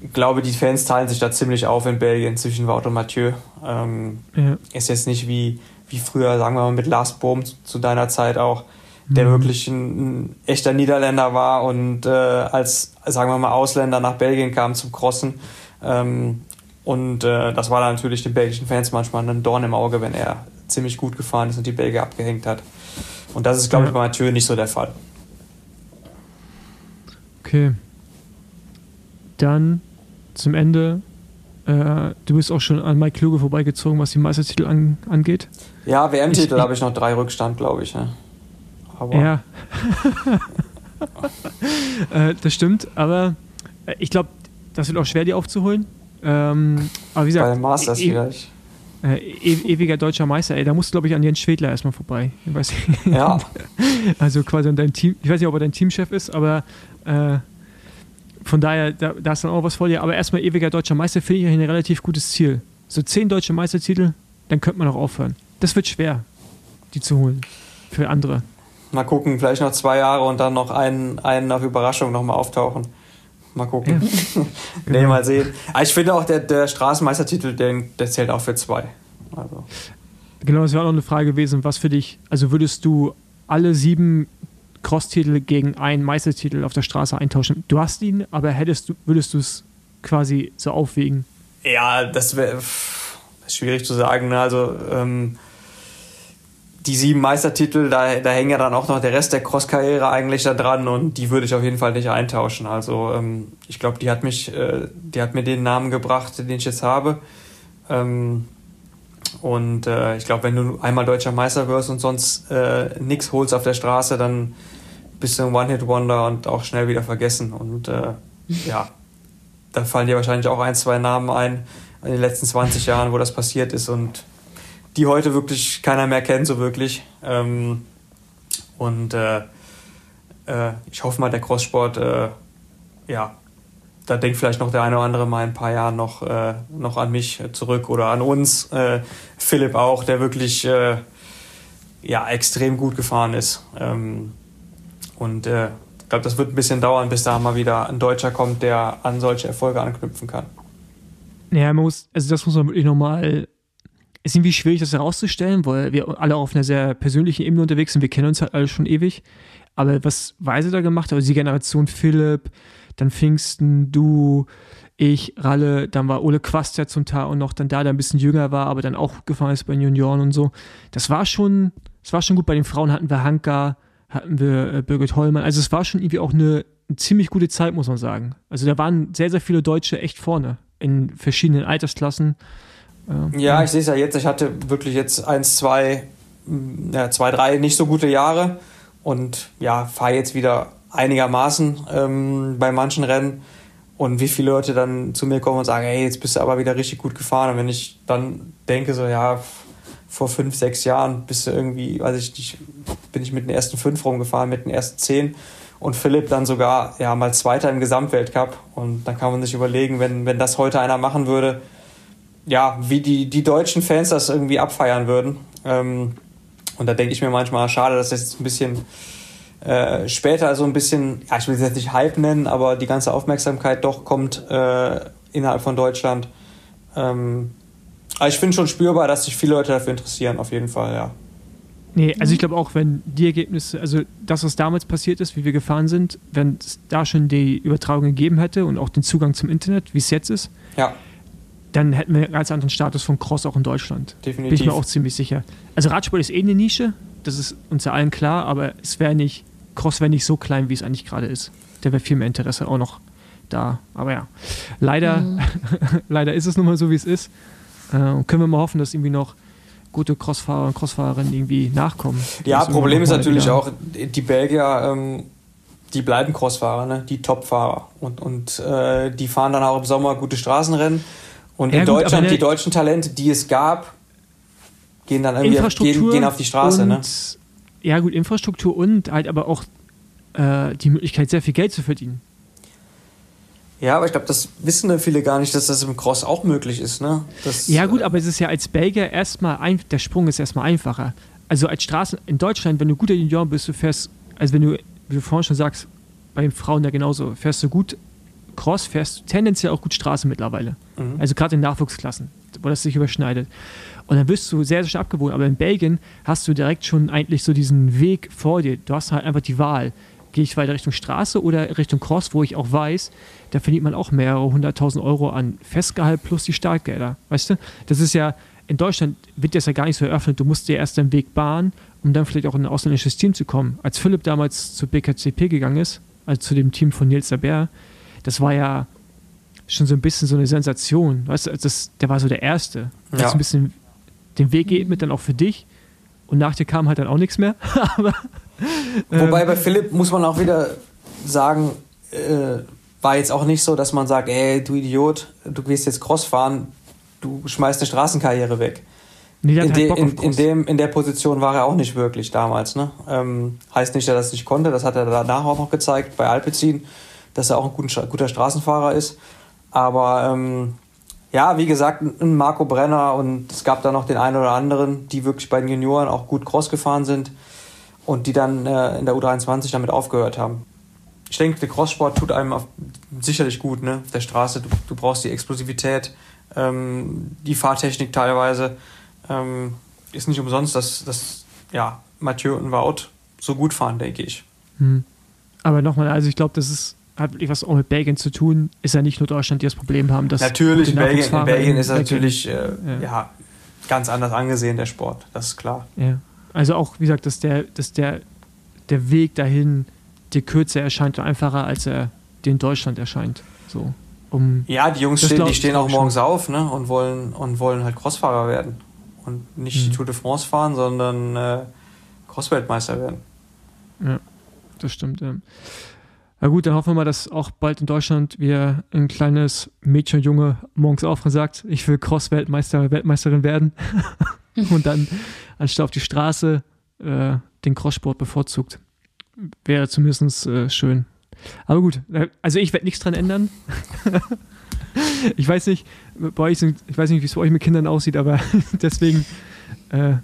Speaker 4: ich glaube, die Fans teilen sich da ziemlich auf in Belgien zwischen Wout und Mathieu. Ähm, ja. Ist jetzt nicht wie, wie früher, sagen wir mal, mit Lars Bohm zu, zu deiner Zeit auch, der mhm. wirklich ein, ein, echter Niederländer war und äh, als, sagen wir mal, Ausländer nach Belgien kam zum Crossen. Ähm, und äh, das war dann natürlich den belgischen Fans manchmal ein Dorn im Auge, wenn er ziemlich gut gefahren ist und die Belgier abgehängt hat. Und das ist, glaube ja. ich, bei Mathieu nicht so der Fall.
Speaker 3: Okay. Dann zum Ende. Äh, du bist auch schon an Mike Kluge vorbeigezogen, was die Meistertitel an, angeht.
Speaker 4: Ja, WM-Titel habe ich noch drei Rückstand, glaube ich. Ja.
Speaker 3: Aber ja. äh, das stimmt, aber äh, ich glaube, das wird auch schwer, die aufzuholen. Ähm, aber wie gesagt,
Speaker 4: Bei den Masters e vielleicht.
Speaker 3: Äh, e ewiger deutscher Meister, ey, da musst du, glaube ich, an Jens Schwedler erstmal vorbei. Ich weiß nicht.
Speaker 4: Ja.
Speaker 3: also quasi an dein Team, ich weiß nicht, ob er dein Teamchef ist, aber äh, von daher, da, da ist dann auch was vor dir. Aber erstmal ewiger deutscher Meister finde ich ein relativ gutes Ziel. So zehn deutsche Meistertitel, dann könnte man auch aufhören. Das wird schwer, die zu holen. Für andere.
Speaker 4: Mal gucken, vielleicht noch zwei Jahre und dann noch einen, einen auf Überraschung nochmal auftauchen. Mal gucken. Ja. nee, mal sehen. Aber ich finde auch, der, der Straßenmeistertitel, der, der zählt auch für zwei. Also.
Speaker 3: Genau, das wäre auch noch eine Frage gewesen, was für dich, also würdest du alle sieben Cross-Titel gegen einen Meistertitel auf der Straße eintauschen? Du hast ihn, aber hättest du, würdest du es quasi so aufwägen?
Speaker 4: Ja, das wäre schwierig zu sagen. Ne? Also ähm, die sieben Meistertitel, da, da hängt ja dann auch noch der Rest der Cross-Karriere eigentlich da dran und die würde ich auf jeden Fall nicht eintauschen. Also ähm, ich glaube, die hat mich, äh, die hat mir den Namen gebracht, den ich jetzt habe. Ähm, und äh, ich glaube, wenn du einmal deutscher Meister wirst und sonst äh, nichts holst auf der Straße, dann bist du ein One-Hit-Wonder und auch schnell wieder vergessen. Und äh, ja, da fallen dir wahrscheinlich auch ein, zwei Namen ein in den letzten 20 Jahren, wo das passiert ist und die heute wirklich keiner mehr kennt, so wirklich. Ähm, und äh, äh, ich hoffe mal, der Crosssport, äh, ja, da denkt vielleicht noch der eine oder andere mal in ein paar Jahren noch, äh, noch an mich zurück oder an uns. Äh, Philipp auch, der wirklich äh, ja, extrem gut gefahren ist. Ähm, und ich glaube, das wird ein bisschen dauern, bis da mal wieder ein Deutscher kommt, der an solche Erfolge anknüpfen kann.
Speaker 3: Ja, man muss, also das muss man wirklich nochmal ist irgendwie schwierig, das herauszustellen, weil wir alle auf einer sehr persönlichen Ebene unterwegs sind. Wir kennen uns halt alle schon ewig. Aber was Weise da gemacht hat, also die Generation Philipp, dann Pfingsten, du, ich, Ralle, dann war Ole Quast ja zum Teil und noch dann da, der ein bisschen jünger war, aber dann auch gefahren ist bei den Junioren und so. Das war schon, das war schon gut. Bei den Frauen hatten wir Hanka, hatten wir äh, Birgit Hollmann. Also es war schon irgendwie auch eine, eine ziemlich gute Zeit, muss man sagen. Also da waren sehr, sehr viele Deutsche echt vorne in verschiedenen Altersklassen.
Speaker 4: Ja, ja ich sehe es ja jetzt. Ich hatte wirklich jetzt eins, zwei, mm, ja, zwei, drei nicht so gute Jahre und ja, fahre jetzt wieder einigermaßen ähm, bei manchen Rennen. Und wie viele Leute dann zu mir kommen und sagen, hey, jetzt bist du aber wieder richtig gut gefahren. Und wenn ich dann denke, so, ja, vor fünf, sechs Jahren bist du irgendwie, weiß ich nicht, bin ich mit den ersten fünf rumgefahren, mit den ersten zehn. Und Philipp dann sogar ja mal Zweiter im Gesamtweltcup. Und dann kann man sich überlegen, wenn, wenn das heute einer machen würde, ja, wie die, die deutschen Fans das irgendwie abfeiern würden. Ähm, und da denke ich mir manchmal, schade, dass das jetzt ein bisschen äh, später so ein bisschen, ja, ich will es jetzt nicht Hype nennen, aber die ganze Aufmerksamkeit doch kommt äh, innerhalb von Deutschland. Ähm, aber ich finde schon spürbar, dass sich viele Leute dafür interessieren, auf jeden Fall, ja.
Speaker 3: Nee, also ich glaube auch, wenn die Ergebnisse, also das, was damals passiert ist, wie wir gefahren sind, wenn es da schon die Übertragung gegeben hätte und auch den Zugang zum Internet, wie es jetzt ist,
Speaker 4: ja
Speaker 3: dann hätten wir einen ganz anderen Status von Cross auch in Deutschland.
Speaker 4: Definitiv.
Speaker 3: Bin ich mir auch ziemlich sicher. Also Radsport ist eh eine Nische, das ist uns ja allen klar, aber es wäre nicht, Cross wäre nicht so klein, wie es eigentlich gerade ist. Da wäre viel mehr Interesse auch noch da. Aber ja, leider, mhm. leider ist es nun mal so, wie es ist. Äh, und können wir mal hoffen, dass irgendwie noch gute Crossfahrer und Crossfahrerinnen irgendwie nachkommen.
Speaker 4: Ja, Problem ist natürlich auch, die Belgier ähm, die bleiben Crossfahrer, ne? die Topfahrer. Und, und äh, die fahren dann auch im Sommer gute Straßenrennen. Und ja, in gut, Deutschland, die deutschen Talente, die es gab, gehen dann irgendwie auf, gehen, gehen auf die Straße.
Speaker 3: Und,
Speaker 4: ne?
Speaker 3: Ja, gut, Infrastruktur und halt aber auch äh, die Möglichkeit, sehr viel Geld zu verdienen.
Speaker 4: Ja, aber ich glaube, das wissen viele gar nicht, dass das im Cross auch möglich ist. Ne? Das,
Speaker 3: ja, gut, aber es ist ja als Belgier erstmal, ein, der Sprung ist erstmal einfacher. Also als Straßen in Deutschland, wenn du guter Junior bist, du fährst, also wenn du, wie du vorhin schon sagst, bei den Frauen ja genauso, fährst du gut Cross, fährst du tendenziell auch gut Straße mittlerweile. Mhm. Also gerade in Nachwuchsklassen, wo das sich überschneidet. Und dann wirst du sehr, sehr stark abgewogen. Aber in Belgien hast du direkt schon eigentlich so diesen Weg vor dir. Du hast halt einfach die Wahl. Gehe ich weiter Richtung Straße oder Richtung Cross, wo ich auch weiß, da verdient man auch mehrere hunderttausend Euro an Festgehalt plus die Startgelder. Weißt du? Das ist ja, in Deutschland wird das ja gar nicht so eröffnet. Du musst dir erst deinen Weg bahnen, um dann vielleicht auch in ein ausländisches Team zu kommen. Als Philipp damals zu BKCP gegangen ist, also zu dem Team von Nils Saber, das war ja schon so ein bisschen so eine Sensation. Weißt du, das, der war so der Erste. Ja. Das ein bisschen den Weg geht mit dann auch für dich. Und nach dir kam halt dann auch nichts mehr. Aber,
Speaker 4: Wobei ähm, bei Philipp muss man auch wieder sagen, äh, war jetzt auch nicht so, dass man sagt, ey, du Idiot, du gehst jetzt Cross fahren, du schmeißt eine Straßenkarriere weg. Nee, in, de, in, in, dem, in der Position war er auch nicht wirklich damals. Ne? Ähm, heißt nicht, dass er das nicht konnte, das hat er danach auch noch gezeigt bei Alpecin, dass er auch ein guter, Straßenfahrer ist. Aber ähm, ja, wie gesagt, ein Marco Brenner und es gab da noch den einen oder anderen, die wirklich bei den Junioren auch gut Cross gefahren sind und die dann äh, in der U23 damit aufgehört haben. Ich denke, der Crosssport tut einem sicherlich gut, ne? Auf der Straße, du, du brauchst die Explosivität, ähm, die Fahrtechnik teilweise. Ähm, ist nicht umsonst, dass, dass ja, Mathieu und Wout so gut fahren, denke ich.
Speaker 3: Hm. Aber nochmal, also ich glaube, das ist hat wirklich was auch mit Belgien zu tun. Ist ja nicht nur Deutschland, die das Problem haben. Dass
Speaker 4: natürlich, Belgien, in Belgien ist natürlich äh, ja. ja. ganz anders angesehen, der Sport. Das ist klar.
Speaker 3: Ja. Also auch, wie gesagt, dass der, dass der, der Weg dahin dir kürzer erscheint und einfacher, als er dir in Deutschland erscheint. So, um
Speaker 4: ja, die Jungs stehen, die stehen auch morgens schon. auf ne, und, wollen, und wollen halt Crossfahrer werden. Und nicht mhm. die Tour de France fahren, sondern äh, Crossweltmeister werden.
Speaker 3: Ja, das stimmt. Ja. Na gut, dann hoffen wir mal, dass auch bald in Deutschland wieder ein kleines Mädchen, Junge morgens auf und sagt, ich will Cross-Weltmeister, Weltmeisterin werden. und dann anstatt auf die Straße äh, den Crosssport bevorzugt. Wäre zumindest äh, schön. Aber gut, äh, also ich werde nichts dran ändern. ich weiß nicht, bei euch sind, ich weiß nicht, wie es bei euch mit Kindern aussieht, aber deswegen äh,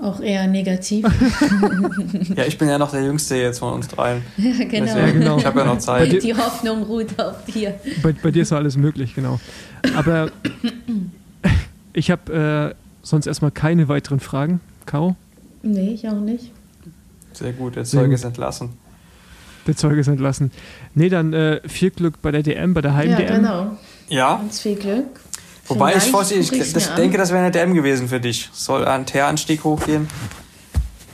Speaker 2: auch eher negativ.
Speaker 4: ja, ich bin ja noch der Jüngste jetzt von uns dreien.
Speaker 2: Ja, genau. Ja,
Speaker 4: genau. Ich habe ja noch Zeit.
Speaker 2: Die Hoffnung ruht auf dir.
Speaker 3: Bei, bei dir ist alles möglich, genau. Aber ich habe äh, sonst erstmal keine weiteren Fragen. Caro?
Speaker 2: Nee, ich auch nicht.
Speaker 4: Sehr gut, der Zeuge ist entlassen.
Speaker 3: Der Zeuge ist entlassen. Nee, dann äh, viel Glück bei der DM, bei der Heim-DM.
Speaker 2: Ja, genau.
Speaker 4: Ja.
Speaker 2: Ganz viel Glück.
Speaker 4: Wobei ich, ich, ich das denke, das wäre eine DM gewesen für dich. Soll ein Teeranstieg hochgehen?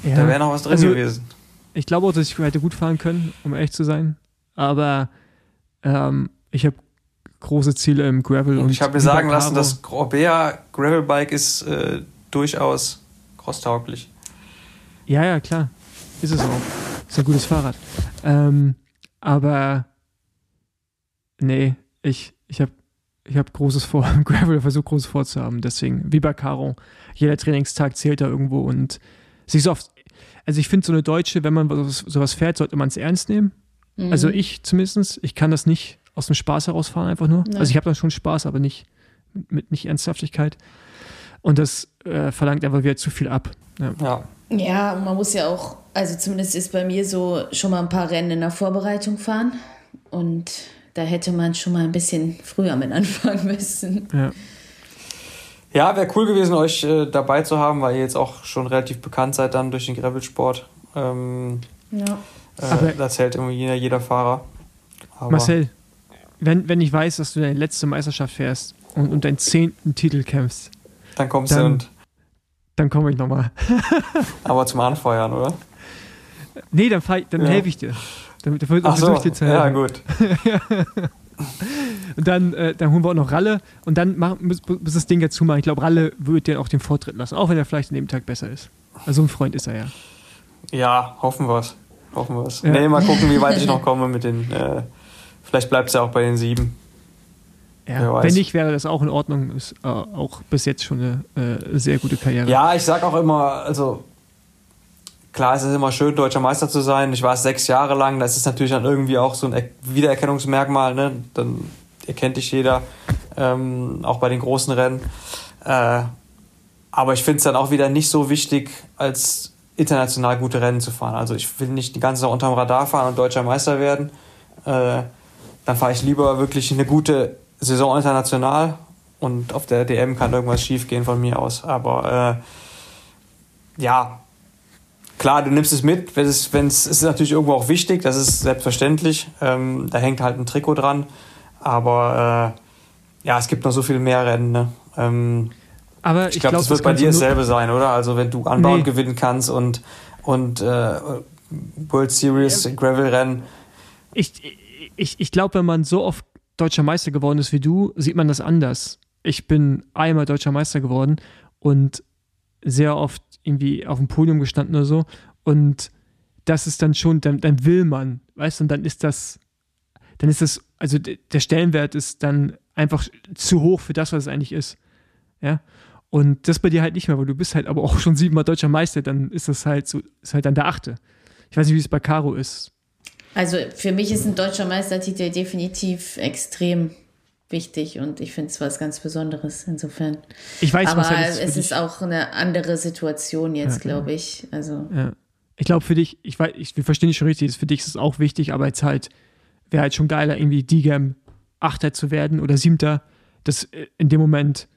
Speaker 4: Ja. Da wäre noch was drin also, gewesen.
Speaker 3: Ich glaube auch, dass ich hätte gut fahren können, um ehrlich zu sein. Aber ähm, ich habe große Ziele im Gravel. Und,
Speaker 4: und ich habe mir sagen lassen, dass Grobea Gravelbike ist äh, durchaus crosstauglich.
Speaker 3: Ja, ja, klar. Ist es auch. Ist ein gutes Fahrrad. Ähm, aber nee, ich, ich habe ich habe großes vor, Gravel versucht großes vorzuhaben. Deswegen, wie bei Caro, jeder Trainingstag zählt da irgendwo und sich so oft. Also ich finde so eine Deutsche, wenn man sowas fährt, sollte man es ernst nehmen. Mhm. Also ich zumindest, ich kann das nicht aus dem Spaß herausfahren einfach nur. Nein. Also ich habe dann schon Spaß, aber nicht mit, mit nicht Ernsthaftigkeit. Und das äh, verlangt einfach wieder zu viel ab.
Speaker 2: Ja. ja. Ja, man muss ja auch, also zumindest ist bei mir so, schon mal ein paar Rennen in der Vorbereitung fahren. Und da hätte man schon mal ein bisschen früher mit anfangen müssen.
Speaker 3: Ja.
Speaker 4: Ja, wäre cool gewesen, euch äh, dabei zu haben, weil ihr jetzt auch schon relativ bekannt seid dann durch den Gravelsport. Ähm,
Speaker 2: ja.
Speaker 4: Äh, da zählt irgendwie jeder, jeder Fahrer.
Speaker 3: Aber Marcel, wenn, wenn ich weiß, dass du deine letzte Meisterschaft fährst und um deinen zehnten Titel kämpfst,
Speaker 4: dann kommst dann, du und.
Speaker 3: Dann komme ich nochmal.
Speaker 4: aber zum Anfeuern, oder?
Speaker 3: Nee, dann, dann ja. helfe ich dir. Damit versuche
Speaker 4: Ach so, helfen. Ja, gut.
Speaker 3: und dann, äh, dann holen wir auch noch Ralle und dann machen, bis, bis das Ding jetzt zumachen. Ich glaube, Ralle wird dir auch den Vortritt lassen, auch wenn er vielleicht an dem Tag besser ist. Also ein Freund ist er ja.
Speaker 4: Ja, hoffen wir es. Hoffen wir es. Ja. Nee, mal gucken, wie weit ich noch komme mit den. Äh, vielleicht bleibt es ja auch bei den sieben.
Speaker 3: Ja, wenn nicht, wäre das auch in Ordnung. Ist äh, auch bis jetzt schon eine äh, sehr gute Karriere.
Speaker 4: Ja, ich sag auch immer, also klar, es ist immer schön, deutscher Meister zu sein. Ich war es sechs Jahre lang. Das ist natürlich dann irgendwie auch so ein Wiedererkennungsmerkmal. Ne? Dann erkennt dich jeder, ähm, auch bei den großen Rennen. Äh, aber ich finde es dann auch wieder nicht so wichtig, als international gute Rennen zu fahren. Also ich will nicht die ganze Zeit unterm Radar fahren und deutscher Meister werden. Äh, dann fahre ich lieber wirklich eine gute Saison international und auf der DM kann irgendwas schiefgehen von mir aus. Aber äh, ja, klar, du nimmst es mit. Wenn es, wenn es ist natürlich irgendwo auch wichtig, das ist selbstverständlich. Ähm, da hängt halt ein Trikot dran. Aber äh, ja, es gibt noch so viel mehr Rennen. Ne? Ähm,
Speaker 3: aber
Speaker 4: ich, ich glaube, glaub, das wird bei dir dasselbe sein, oder? Also wenn du Anbau nee. gewinnen kannst und, und äh, World Series ja. Gravel-Rennen.
Speaker 3: Ich, ich, ich glaube, wenn man so oft deutscher Meister geworden ist wie du, sieht man das anders. Ich bin einmal deutscher Meister geworden und sehr oft irgendwie auf dem Podium gestanden oder so. Und das ist dann schon, dann, dann will man, weißt du, und dann ist das, dann ist das, also der Stellenwert ist dann einfach zu hoch für das, was es eigentlich ist. Ja. Und das bei dir halt nicht mehr, weil du bist halt aber auch schon siebenmal deutscher Meister, dann ist das halt so, ist halt dann der achte. Ich weiß nicht, wie es bei Caro ist.
Speaker 2: Also für mich ist ein deutscher Meistertitel definitiv extrem wichtig und ich finde es was ganz Besonderes insofern.
Speaker 3: Ich weiß,
Speaker 2: aber
Speaker 3: was
Speaker 2: halt es ist auch eine andere Situation jetzt, ja, glaube ich. Also
Speaker 3: ja. ich glaube für dich, ich weiß, ich, wir verstehen dich schon richtig. Für dich ist es auch wichtig, aber jetzt halt wäre halt schon geiler irgendwie DGAM Achter zu werden oder Siebter. Das äh, in dem Moment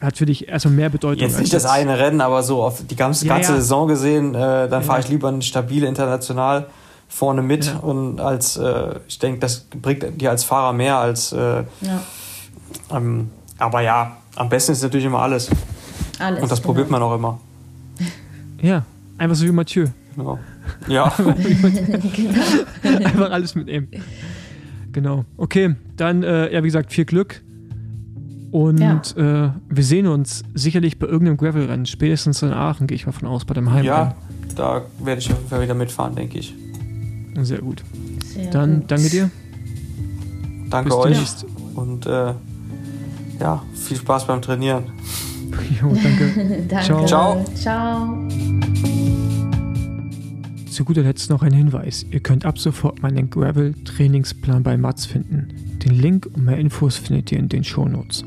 Speaker 3: hat für dich erstmal mehr Bedeutung.
Speaker 4: Jetzt nicht das eine Rennen, aber so auf die ganze, ganze ja, Saison gesehen, äh, dann fahre ich lieber ein stabil international vorne mit ja. und als äh, ich denke, das bringt dir als Fahrer mehr als äh, ja. Ähm, aber ja, am besten ist natürlich immer alles. Alles. Und das genau. probiert man auch immer.
Speaker 3: Ja, einfach so wie Mathieu.
Speaker 4: Genau. Ja.
Speaker 3: genau. Einfach alles mitnehmen. Genau. Okay, dann, äh, ja, wie gesagt, viel Glück. Und ja. äh, wir sehen uns sicherlich bei irgendeinem Gravel-Rennen, spätestens in Aachen, gehe ich mal von aus, bei dem Heimrennen.
Speaker 4: Ja, da werde ich auf jeden Fall wieder mitfahren, denke ich.
Speaker 3: Sehr gut. Sehr Dann gut. danke dir.
Speaker 4: Danke Bis euch. Demnächst. Und äh, ja, viel Spaß beim Trainieren.
Speaker 3: jo, danke.
Speaker 2: danke. Ciao. Ciao. Ciao.
Speaker 3: Zu guter Letzt noch ein Hinweis. Ihr könnt ab sofort meinen Gravel-Trainingsplan bei Mats finden. Den Link und mehr Infos findet ihr in den Shownotes.